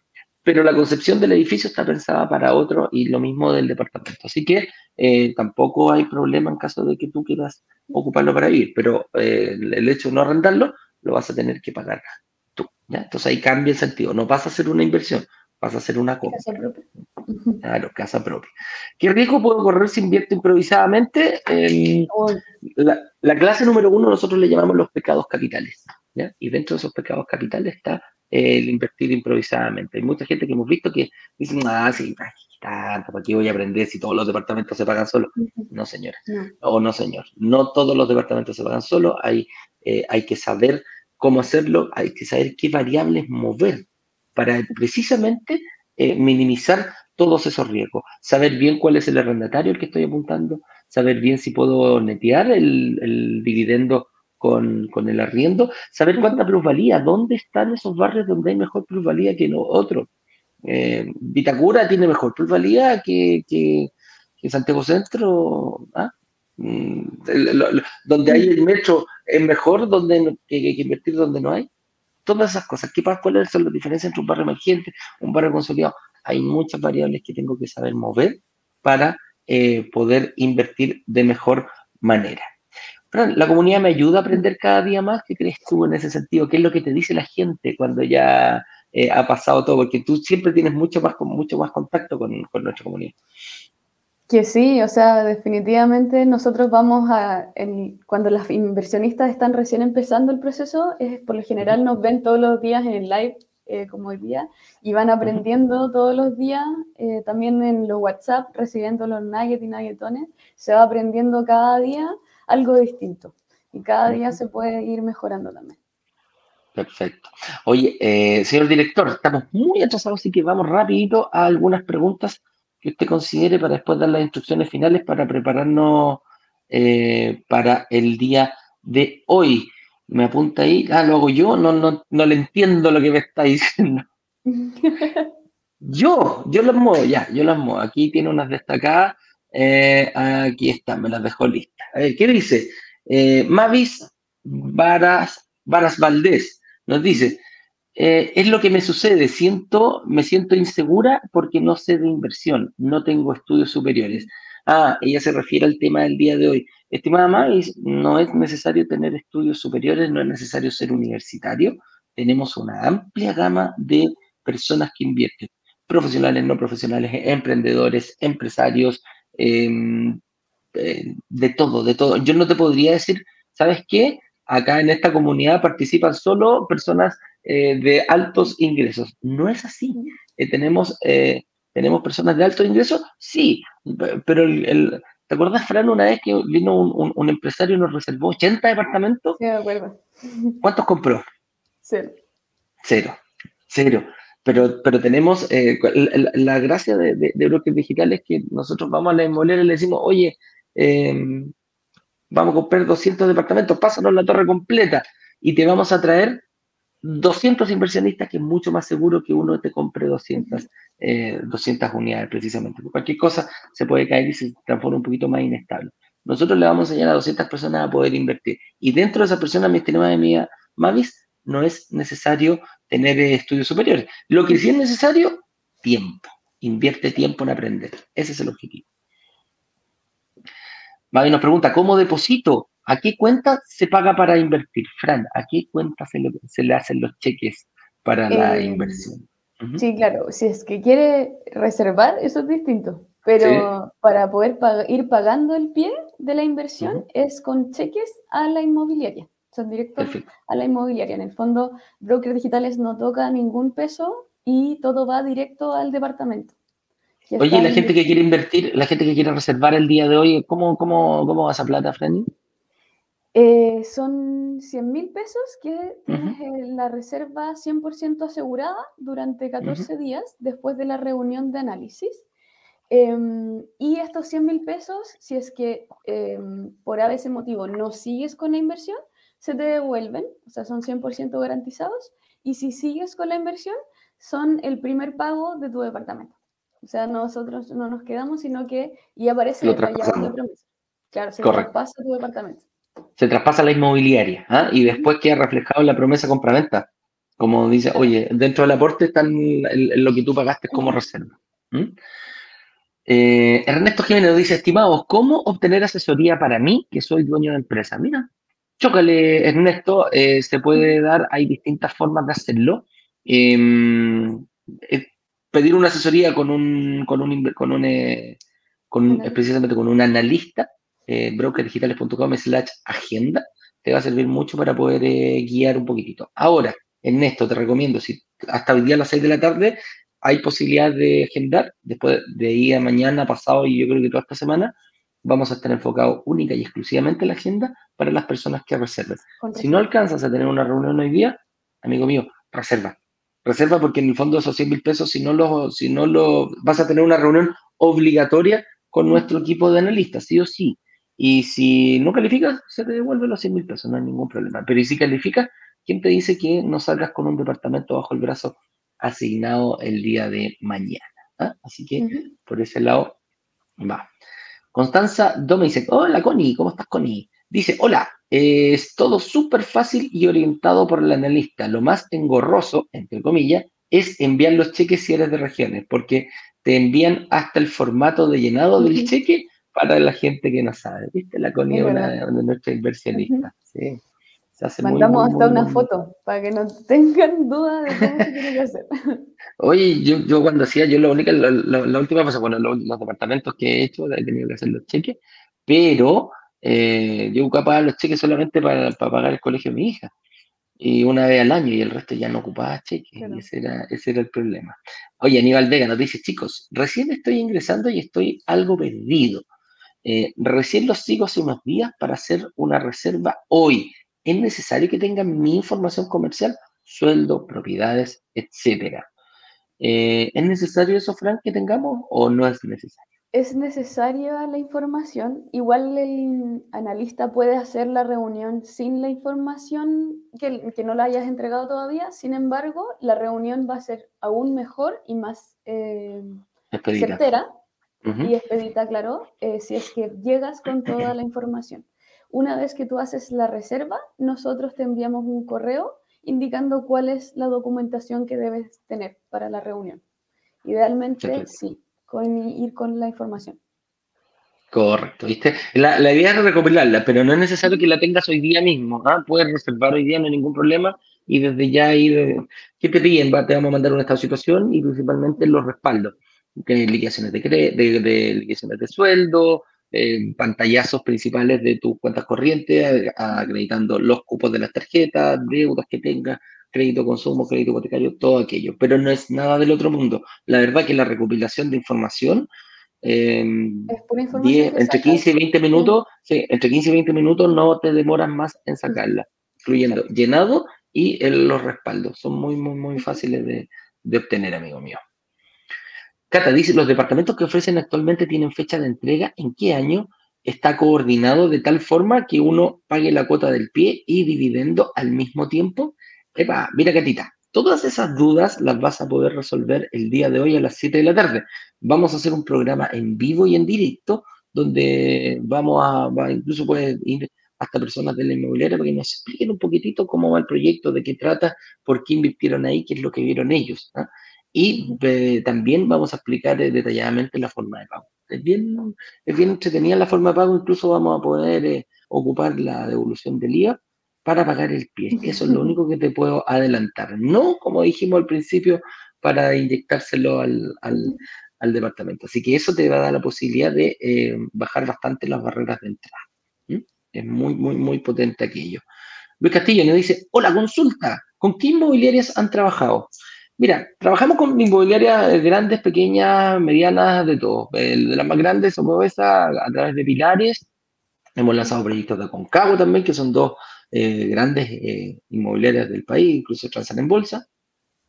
S2: Pero la concepción del edificio está pensada para otro y lo mismo del departamento. Así que eh, tampoco hay problema en caso de que tú quieras ocuparlo para vivir, pero eh, el hecho de no arrendarlo lo vas a tener que pagar entonces ahí cambia el sentido. No vas a hacer una inversión, vas a hacer una compra. Casa propia. Claro, casa propia. ¿Qué riesgo puedo correr si invierto improvisadamente? la, clase número uno nosotros le llamamos los pecados capitales. Y dentro de esos pecados capitales está el invertir improvisadamente. Hay mucha gente que hemos visto que dicen, ah, sí, tanto, ¿para qué voy a aprender si todos los departamentos se pagan solos? No, señora. O no, señor. No todos los departamentos se pagan solos. Hay, eh, hay que saber cómo hacerlo, hay que saber qué variables mover para precisamente eh, minimizar todos esos riesgos. Saber bien cuál es el arrendatario al que estoy apuntando, saber bien si puedo netear el, dividendo con, el arriendo, saber cuánta plusvalía, dónde están esos barrios donde hay mejor plusvalía que no otros. Eh, Vitacura tiene mejor plusvalía que, que, que Santiago Centro. ¿ah? Mm, donde hay el metro es mejor donde, que, invertir donde no hay. Todas esas cosas. ¿Qué, ¿Cuáles son las diferencias entre un barrio emergente, un barrio consolidado? Hay muchas variables que tengo que saber mover para eh, poder invertir de mejor manera. La comunidad me ayuda a aprender cada día más. ¿Qué crees tú en ese sentido? ¿Qué es lo que te dice la gente cuando ya eh, ha pasado todo? Porque tú siempre tienes mucho más, mucho más contacto con, con nuestra comunidad.
S5: Que sí, o sea, definitivamente nosotros vamos a, cuando las inversionistas están recién empezando el proceso, es, por lo general nos ven todos los días en el live, eh, como hoy día, y van aprendiendo todos los días, eh, también en los WhatsApp, recibiendo los nuggets y nuggetones, se va aprendiendo cada día algo distinto, y cada día se puede ir mejorando también.
S2: Perfecto. Oye, eh, señor director, estamos muy atrasados, así que vamos rapidito a algunas preguntas que usted considere para después dar las instrucciones finales para prepararnos eh, para el día de hoy. Me apunta ahí, ah, lo hago yo, no, no, no le entiendo lo que me está diciendo. yo, yo las muevo, ya, yo las muevo. Aquí tiene unas destacadas, eh, aquí están, me las dejo listas. A ver, ¿qué dice? Eh, Mavis Varas, Varas Valdés nos dice, eh, es lo que me sucede, siento, me siento insegura porque no sé de inversión, no tengo estudios superiores. Ah, ella se refiere al tema del día de hoy. Estimada Mavis, no es necesario tener estudios superiores, no es necesario ser universitario. Tenemos una amplia gama de personas que invierten, profesionales, no profesionales, emprendedores, empresarios, em, eh, de todo, de todo. Yo no te podría decir, ¿sabes qué? Acá en esta comunidad participan solo personas eh, de altos ingresos. No es así. Eh, tenemos, tenemos personas de altos ingresos, sí, pero el, ¿te acuerdas, Fran, una vez que vino un, empresario y nos reservó 80 departamentos?
S5: Sí, me acuerdo.
S2: ¿Cuántos compró?
S5: Cero.
S2: Cero, cero. Pero, pero tenemos, la, gracia de, de, de Digital es que nosotros vamos a la inmobiliaria y le decimos, oye, vamos a comprar 200 departamentos, pásanos la torre completa y te vamos a traer 200 inversionistas, que es mucho más seguro que uno te compre 200, 200 eh, unidades precisamente. cualquier cosa se puede caer y se transforma un poquito más inestable. Nosotros le vamos a enseñar a 200 personas a poder invertir. Y dentro de esas personas, mi estimada amiga Mavis, no es necesario tener estudios superiores. Lo que sí es necesario, tiempo. Invierte tiempo en aprender. Ese es el objetivo. Mavis nos pregunta, ¿cómo deposito ¿A qué cuenta se paga para invertir? Fran, ¿a qué cuenta se le, hacen los cheques para la eh, inversión?
S5: Sí, claro. Si es que quiere reservar, eso es distinto. Pero para poder ir pagando el pie de la inversión es con cheques a la inmobiliaria. Son directos a la inmobiliaria. En el fondo, brokers digitales no toca ningún peso y todo va directo al departamento.
S2: Oye, la gente que quiere invertir, la gente que quiere reservar el día de hoy, ¿cómo, cómo, cómo va esa plata, Fran?
S5: Eh, son 100 mil pesos que tienes la reserva 100% asegurada durante 14 días después de la reunión de análisis. Em, y estos 100 mil pesos, si es que em, por ese motivo no sigues con la inversión, se te devuelven, o sea, son 100% garantizados. Y si sigues con la inversión, son el primer pago de tu departamento. O sea, nosotros no nos quedamos, sino que y aparece
S2: Lo traspasamos.
S5: promesa. Claro, se
S2: Correcto.
S5: traspasa tu departamento.
S2: Se traspasa la inmobiliaria ¿ah? y después queda reflejado en la promesa compraventa. Como dice, oye, dentro del aporte el- el- lo que tú pagaste como reserva. ¿Mm? Eh, Ernesto Jiménez dice, estimados, ¿cómo obtener asesoría para mí, que soy dueño de empresa? Mira, chócale, Ernesto, eh, se puede dar, hay distintas formas de hacerlo. Em, eh, pedir una asesoría con un, con un, con un, eh, con precisamente con un analista, eh, brokerdigitales.com slash agenda, te va a servir mucho para poder guiar un poquitito. Ahora, Ernesto, te recomiendo, si hasta hoy día a las 6 de la tarde hay posibilidad de agendar, después de ahí a mañana, pasado y yo creo que toda esta semana, vamos a estar enfocados única y exclusivamente en la agenda para las personas que reserven. Si no alcanzas a tener una reunión hoy día, amigo mío, reserva. Reserva porque en el fondo esos 100 mil pesos, si no lo, si no lo, vas a tener una reunión obligatoria con nuestro equipo de analistas, sí o sí. Y si no calificas, se te devuelven los 100 mil pesos, no hay ningún problema. Pero y si calificas, ¿quién te dice que no salgas con un departamento bajo el brazo asignado el día de mañana? ¿ah? Así que por ese lado va. Constanza Dome dice, hola Connie, ¿cómo estás Connie? Dice, hola, eh, es todo súper fácil y orientado por el analista. Lo más engorroso, entre comillas, es enviar los cheques si eres de regiones, porque te envían hasta el formato de llenado del cheque para la gente que no sabe. ¿Viste? La Connie
S5: Es
S2: una de nuestras inversionistas. Sí. Se hace muy,
S5: Mandamos
S2: muy,
S5: hasta
S2: muy,
S5: una foto para que no tengan duda de cómo se tiene que hacer.
S2: Oye, yo, yo cuando hacía, yo la única, la, la- la última cosa, bueno, lo- los, departamentos que he hecho, he tenido que hacer los cheques, pero eh, yo ocupaba los cheques solamente para, para pagar el colegio de mi hija. Y una vez al año y el resto ya no ocupaba cheques.
S5: Claro.
S2: Y ese era, ese era el problema. Oye, Aníbal Vega nos dice, chicos, recién estoy ingresando y estoy algo perdido. Eh, recién los sigo hace unos días para hacer una reserva hoy. ¿Es necesario que tengan mi información comercial? Sueldo, propiedades, etcétera. Eh, ¿Es necesario eso, Frank, que tengamos o no es necesario?
S5: Es necesaria la información. Igual el analista puede hacer la reunión sin la información que, que no la hayas entregado todavía. Sin embargo, la reunión va a ser aún mejor y más eh, certera y expedita, claro, eh, si es que llegas con toda la información. Una vez que tú haces la reserva, nosotros te enviamos un correo indicando cuál es la documentación que debes tener para la reunión. Idealmente,
S2: Perfecto.
S5: sí, con, ir con la información.
S2: Correcto, ¿viste? La, la idea es recopilarla, pero no es necesario que la tengas hoy día mismo. ¿ah? Puedes reservar hoy día, no hay ningún problema, y desde ya ir. eh, ¿Qué te piden? Va, te vamos a mandar un estado de situación y principalmente los respaldos. Que liquidaciones de, de, de liquidaciones de sueldo, eh, pantallazos principales de tus cuentas corrientes, acreditando los cupos de las tarjetas, deudas que tengas, crédito consumo, crédito hipotecario, todo aquello. Pero no es nada del otro mundo. La verdad que la recopilación de información. eh,
S5: Es pura información.
S2: 10,
S5: que
S2: entre
S5: sacas.
S2: 15 y 20 minutos, sí, entre 15 y 20 minutos no te demoras más en sacarla, incluyendo llenado y el- los respaldos. Son muy, muy, muy fáciles de, de obtener, amigo mío. Cata dice, los departamentos que ofrecen actualmente tienen fecha de entrega, ¿en qué año está coordinado de tal forma que uno pague la cuota del pie y dividendo al mismo tiempo? Epa, mira, Catita, todas esas dudas las vas a poder resolver el día de hoy a las 7 de la tarde. Vamos a hacer un programa en vivo y en directo donde vamos a, incluso puede ir hasta personas de la inmobiliaria para que nos expliquen un poquitito cómo va el proyecto, de qué trata, por qué invirtieron ahí, qué es lo que vieron ellos. ¿ah? Y eh, también vamos a explicar eh, detalladamente la forma de pago. Es bien, es bien entretenida la forma de pago, incluso vamos a poder eh, ocupar la devolución del IVA para pagar el pie. Eso es lo único que te puedo adelantar. No, como dijimos al principio, para inyectárselo al, al, al departamento. Así que eso te va a dar la posibilidad de bajar bastante las barreras de entrada. ¿Mm? Es muy, muy, muy potente aquello. Luis Castillo nos dice, hola, consulta, ¿con qué inmobiliarias han trabajado? Mira, trabajamos con inmobiliarias grandes, pequeñas, medianas, de todo. El de las más grandes somos esa, a través de Pilares. Hemos lanzado proyectos de Concagua también, que son dos eh, grandes eh, inmobiliarias del país, incluso transan en bolsa.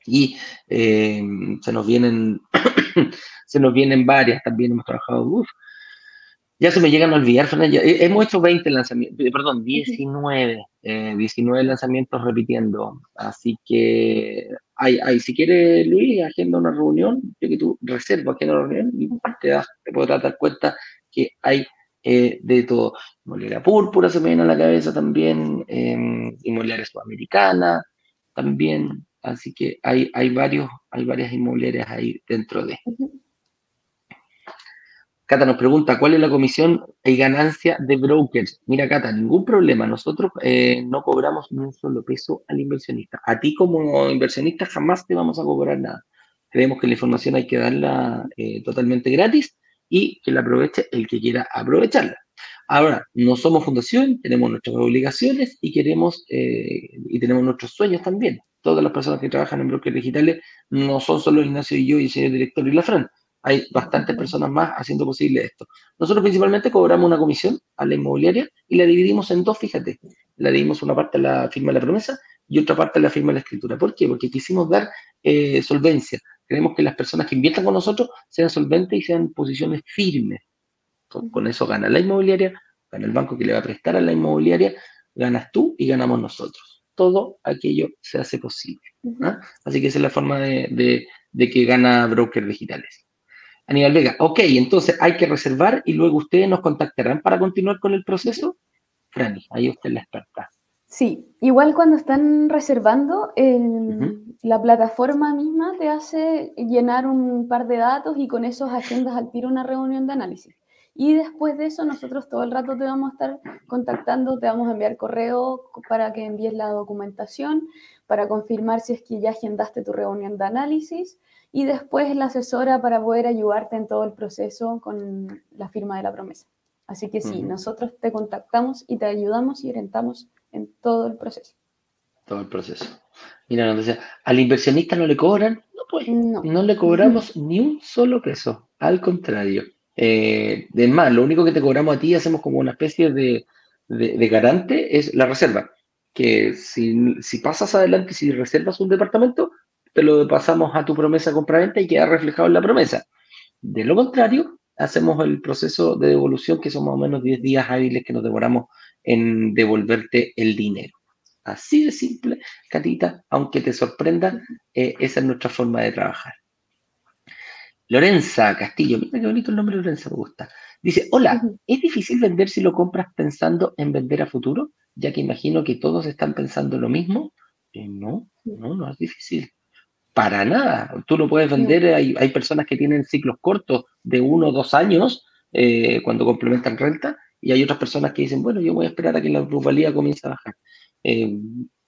S2: Y eh, se nos vienen se nos vienen varias, también hemos trabajado, uf, ya se me llegan a olvidar, Fernanda, hemos hecho 20 lanzamientos, perdón, 19, eh, 19 lanzamientos repitiendo, así que hay, hay, si quieres, Luis, agenda una reunión, yo que tú reservas agenda una reunión y te, das, te podrás dar cuenta que hay eh, de todo. Inmobiliaria púrpura se me viene a la cabeza también, eh, inmobiliaria sudamericana también, así que hay, hay, varios, hay varias inmobiliarias ahí dentro de. Cata nos pregunta, ¿cuál es la comisión y ganancia de brokers? Mira, Cata, ningún problema. Nosotros eh, no cobramos ni un solo peso al inversionista. A ti como inversionista jamás te vamos a cobrar nada. Creemos que la información hay que darla eh, totalmente gratis y que la aproveche el que quiera aprovecharla. Ahora, no somos fundación, tenemos nuestras obligaciones y queremos eh, y tenemos nuestros sueños también. Todas las personas que trabajan en brokers digitales no son solo Ignacio y yo y el señor director y la Fran hay bastantes personas más haciendo posible esto. Nosotros principalmente cobramos una comisión a la inmobiliaria y la dividimos en dos, fíjate. La dividimos una parte a la firma de la promesa y otra parte a la firma de la escritura. ¿Por qué? Porque quisimos dar eh, solvencia. Queremos que las personas que inviertan con nosotros sean solventes y sean posiciones firmes. Con, eso gana la inmobiliaria, gana el banco que le va a prestar a la inmobiliaria, ganas tú y ganamos nosotros. Todo aquello se hace posible. ¿ah? Así que esa es la forma de, de que gana brokers digitales. Aníbal Vega, ok, entonces hay que reservar y luego ustedes nos contactarán para continuar con el proceso. Franny, ahí usted la experta.
S5: Sí, igual cuando están reservando, la plataforma misma te hace llenar un par de datos y con esos agendas al tiro una reunión de análisis. Y después de eso, nosotros todo el rato te vamos a estar contactando, te vamos a enviar correo para que envíes la documentación, para confirmar si es que ya agendaste tu reunión de análisis y después la asesora para poder ayudarte en todo el proceso con la firma de la promesa. Así que sí, nosotros te contactamos y te ayudamos y orientamos en todo el proceso.
S2: Todo el proceso. Mira, entonces, al inversionista no le cobran, no, pues, no. le cobramos ni un solo peso, al contrario. Eh, de más, lo único que te cobramos a ti, hacemos como una especie de, de, garante, es la reserva. Que si, si pasas adelante, si reservas un departamento, te lo pasamos a tu promesa compraventa y queda reflejado en la promesa. De lo contrario, hacemos el proceso de devolución, que son más o menos 10 días hábiles que nos demoramos en devolverte el dinero. Así de simple, Catita, aunque te sorprenda, eh, esa es nuestra forma de trabajar. Lorenza Castillo, mira qué bonito el nombre de Lorenza, me gusta. Dice, hola, ¿es difícil vender si lo compras pensando en vender a futuro? Ya que imagino que todos están pensando lo mismo. Eh, no, no, no es difícil. Para nada. Tú lo puedes vender, hay, hay personas que tienen ciclos cortos de uno o dos años eh, cuando complementan renta y hay otras personas que dicen, bueno, yo voy a esperar a que la plusvalía comience a bajar. Eh,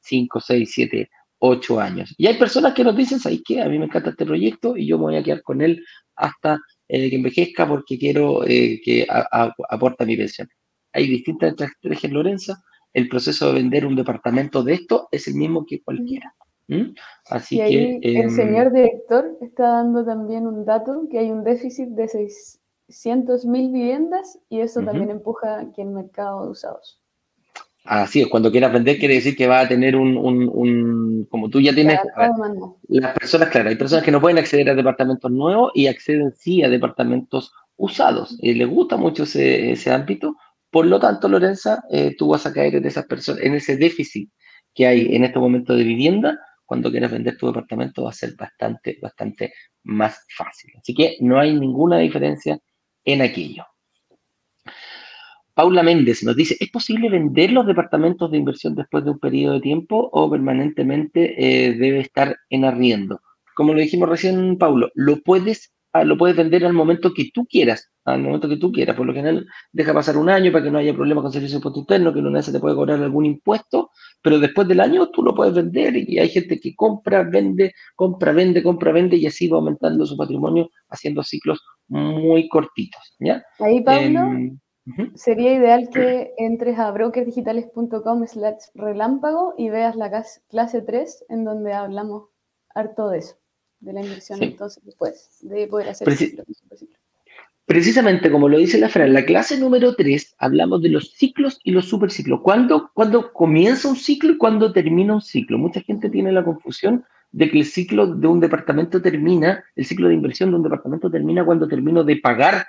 S2: cinco, seis, siete, ocho años. Y hay personas que nos dicen, ¿sabes qué? A mí me encanta este proyecto y yo me voy a quedar con él hasta eh, que envejezca porque quiero que aporte mi pensión. Hay distintas estrategias, Lorenza. El proceso de vender un departamento de esto es el mismo que cualquiera.
S5: ¿Mm? Así y ahí que, el em, señor director está dando también un dato, que hay un déficit de 600 mil viviendas y eso también empuja que el mercado de usados.
S2: Así es, cuando quieras vender quiere decir que va a tener un, como tú ya tienes, las personas, claro, hay personas que no pueden acceder a departamentos nuevos y acceden sí a departamentos usados. Y les gusta mucho ese, ese ámbito, por lo tanto, Lorenza, eh, tú vas a caer en esas personas, en ese déficit que hay en este momento de vivienda cuando quieras vender tu departamento va a ser bastante, bastante más fácil. Así que no hay ninguna diferencia en aquello. Paula Méndez nos dice, ¿es posible vender los departamentos de inversión después de un periodo de tiempo o permanentemente eh, debe estar en arriendo? Como lo dijimos recién, Paulo, lo puedes Ah, lo puedes vender al momento que tú quieras, al momento que tú quieras. Por lo general, deja pasar un año para que no haya problema con servicio de impuesto interno, que una vez se te puede cobrar algún impuesto, pero después del año tú lo puedes vender y hay gente que compra, vende, compra, vende, compra, vende y así va aumentando su patrimonio haciendo ciclos muy cortitos. ¿ya?
S5: Ahí, Pablo, em, sería ideal que entres a brokersdigitales.com slash relámpago y veas la clase 3 en donde hablamos harto de eso de la inversión entonces después de poder hacer
S2: Precisamente como lo dice la frase, en la clase número 3 hablamos de los ciclos y los superciclos. ¿Cuándo, cuando comienza un ciclo y cuándo termina un ciclo? Mucha gente tiene la confusión de que el ciclo de un departamento termina, el ciclo de inversión de un departamento termina cuando termino de pagar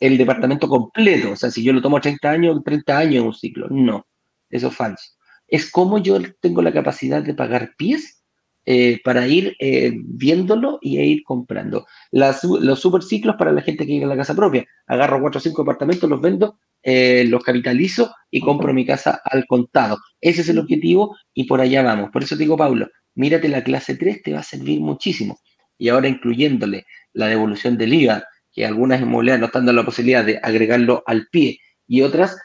S2: el departamento completo. O sea, si yo lo tomo 30 años, 30 años en un ciclo. No, eso es falso. Es como yo tengo la capacidad de pagar pies eh, para ir eh, viéndolo y ir comprando. Las, los superciclos para la gente que vive en la casa propia. Agarro cuatro o cinco apartamentos, los vendo, eh, los capitalizo y compro mi casa al contado. Ese es el objetivo y por allá vamos. Por eso te digo, Pablo, mírate la clase 3, te va a servir muchísimo. Y ahora incluyéndole la devolución del IVA, que algunas inmobiliarias no están dando la posibilidad de agregarlo al pie y otras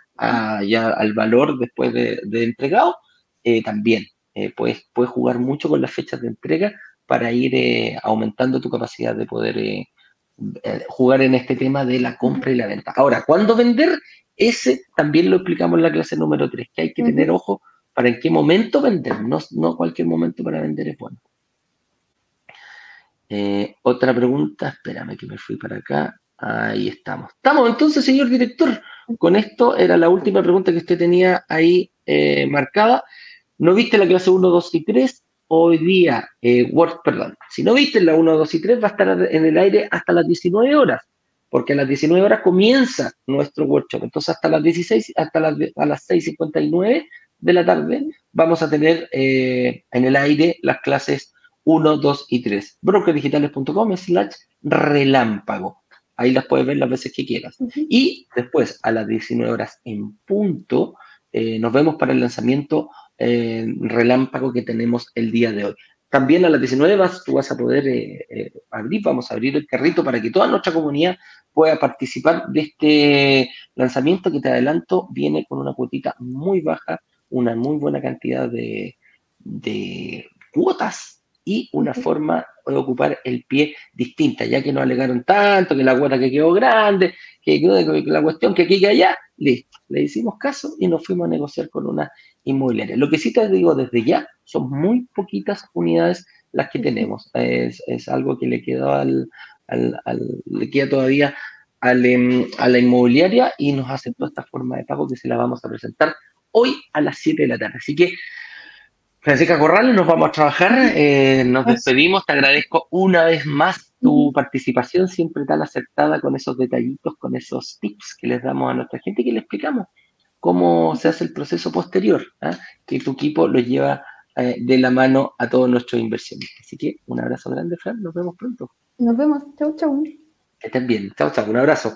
S2: ya al valor después de, entregado, también eh, puedes, puedes jugar mucho con las fechas de entrega para ir eh, aumentando tu capacidad de poder eh, jugar en este tema de la compra y la venta. Ahora, ¿cuándo vender? Ese también lo explicamos en la clase número 3, que hay que tener ojo para en qué momento vender, no, no cualquier momento para vender es bueno. otra pregunta, espérame que me fui para acá. Ahí estamos. Estamos entonces, señor director. Con esto era la última pregunta que usted tenía ahí marcada. ¿No viste la clase 1, 2 y 3? Hoy día, eh, Word, perdón, si no viste la 1, 2 y 3, va a estar en el aire hasta las 19 horas, porque a las 19 horas comienza nuestro workshop. Entonces, hasta las 16, hasta las, a las 6.59 de la tarde, vamos a tener eh, en el aire las clases 1, 2 y 3. brokerdigitales.com slash relámpago. Ahí las puedes ver las veces que quieras. Y después, a las 19 horas en punto, eh, nos vemos para el lanzamiento eh, relámpago que tenemos el día de hoy. También a las 19 vas, tú vas a poder eh, eh, abrir, vamos a abrir el carrito para que toda nuestra comunidad pueda participar de este lanzamiento que te adelanto, viene con una cuotita muy baja, una muy buena cantidad de, de cuotas y una forma de ocupar el pie distinta, ya que no alegaron tanto, que la cuota que quedó grande, que, que la cuestión que aquí que allá, listo, le hicimos caso y nos fuimos a negociar con una inmobiliaria. Lo que sí te digo desde ya, son muy poquitas unidades las que tenemos. Es, algo que le queda al, le queda todavía em, a la inmobiliaria y nos aceptó esta forma de pago que se la vamos a presentar hoy a las 7 de la tarde. Así que, Francisca Corrales, nos vamos a trabajar, eh, nos despedimos, te agradezco una vez más tu participación, siempre tan acertada con esos detallitos, con esos tips que les damos a nuestra gente y que le explicamos cómo se hace el proceso posterior, ¿ah? que tu equipo lo lleva eh, de la mano a todos nuestros inversionistas. Así que un abrazo grande, Fran, nos vemos pronto.
S5: Nos vemos, chau, chau.
S2: Que estén bien, chau, chau, un abrazo.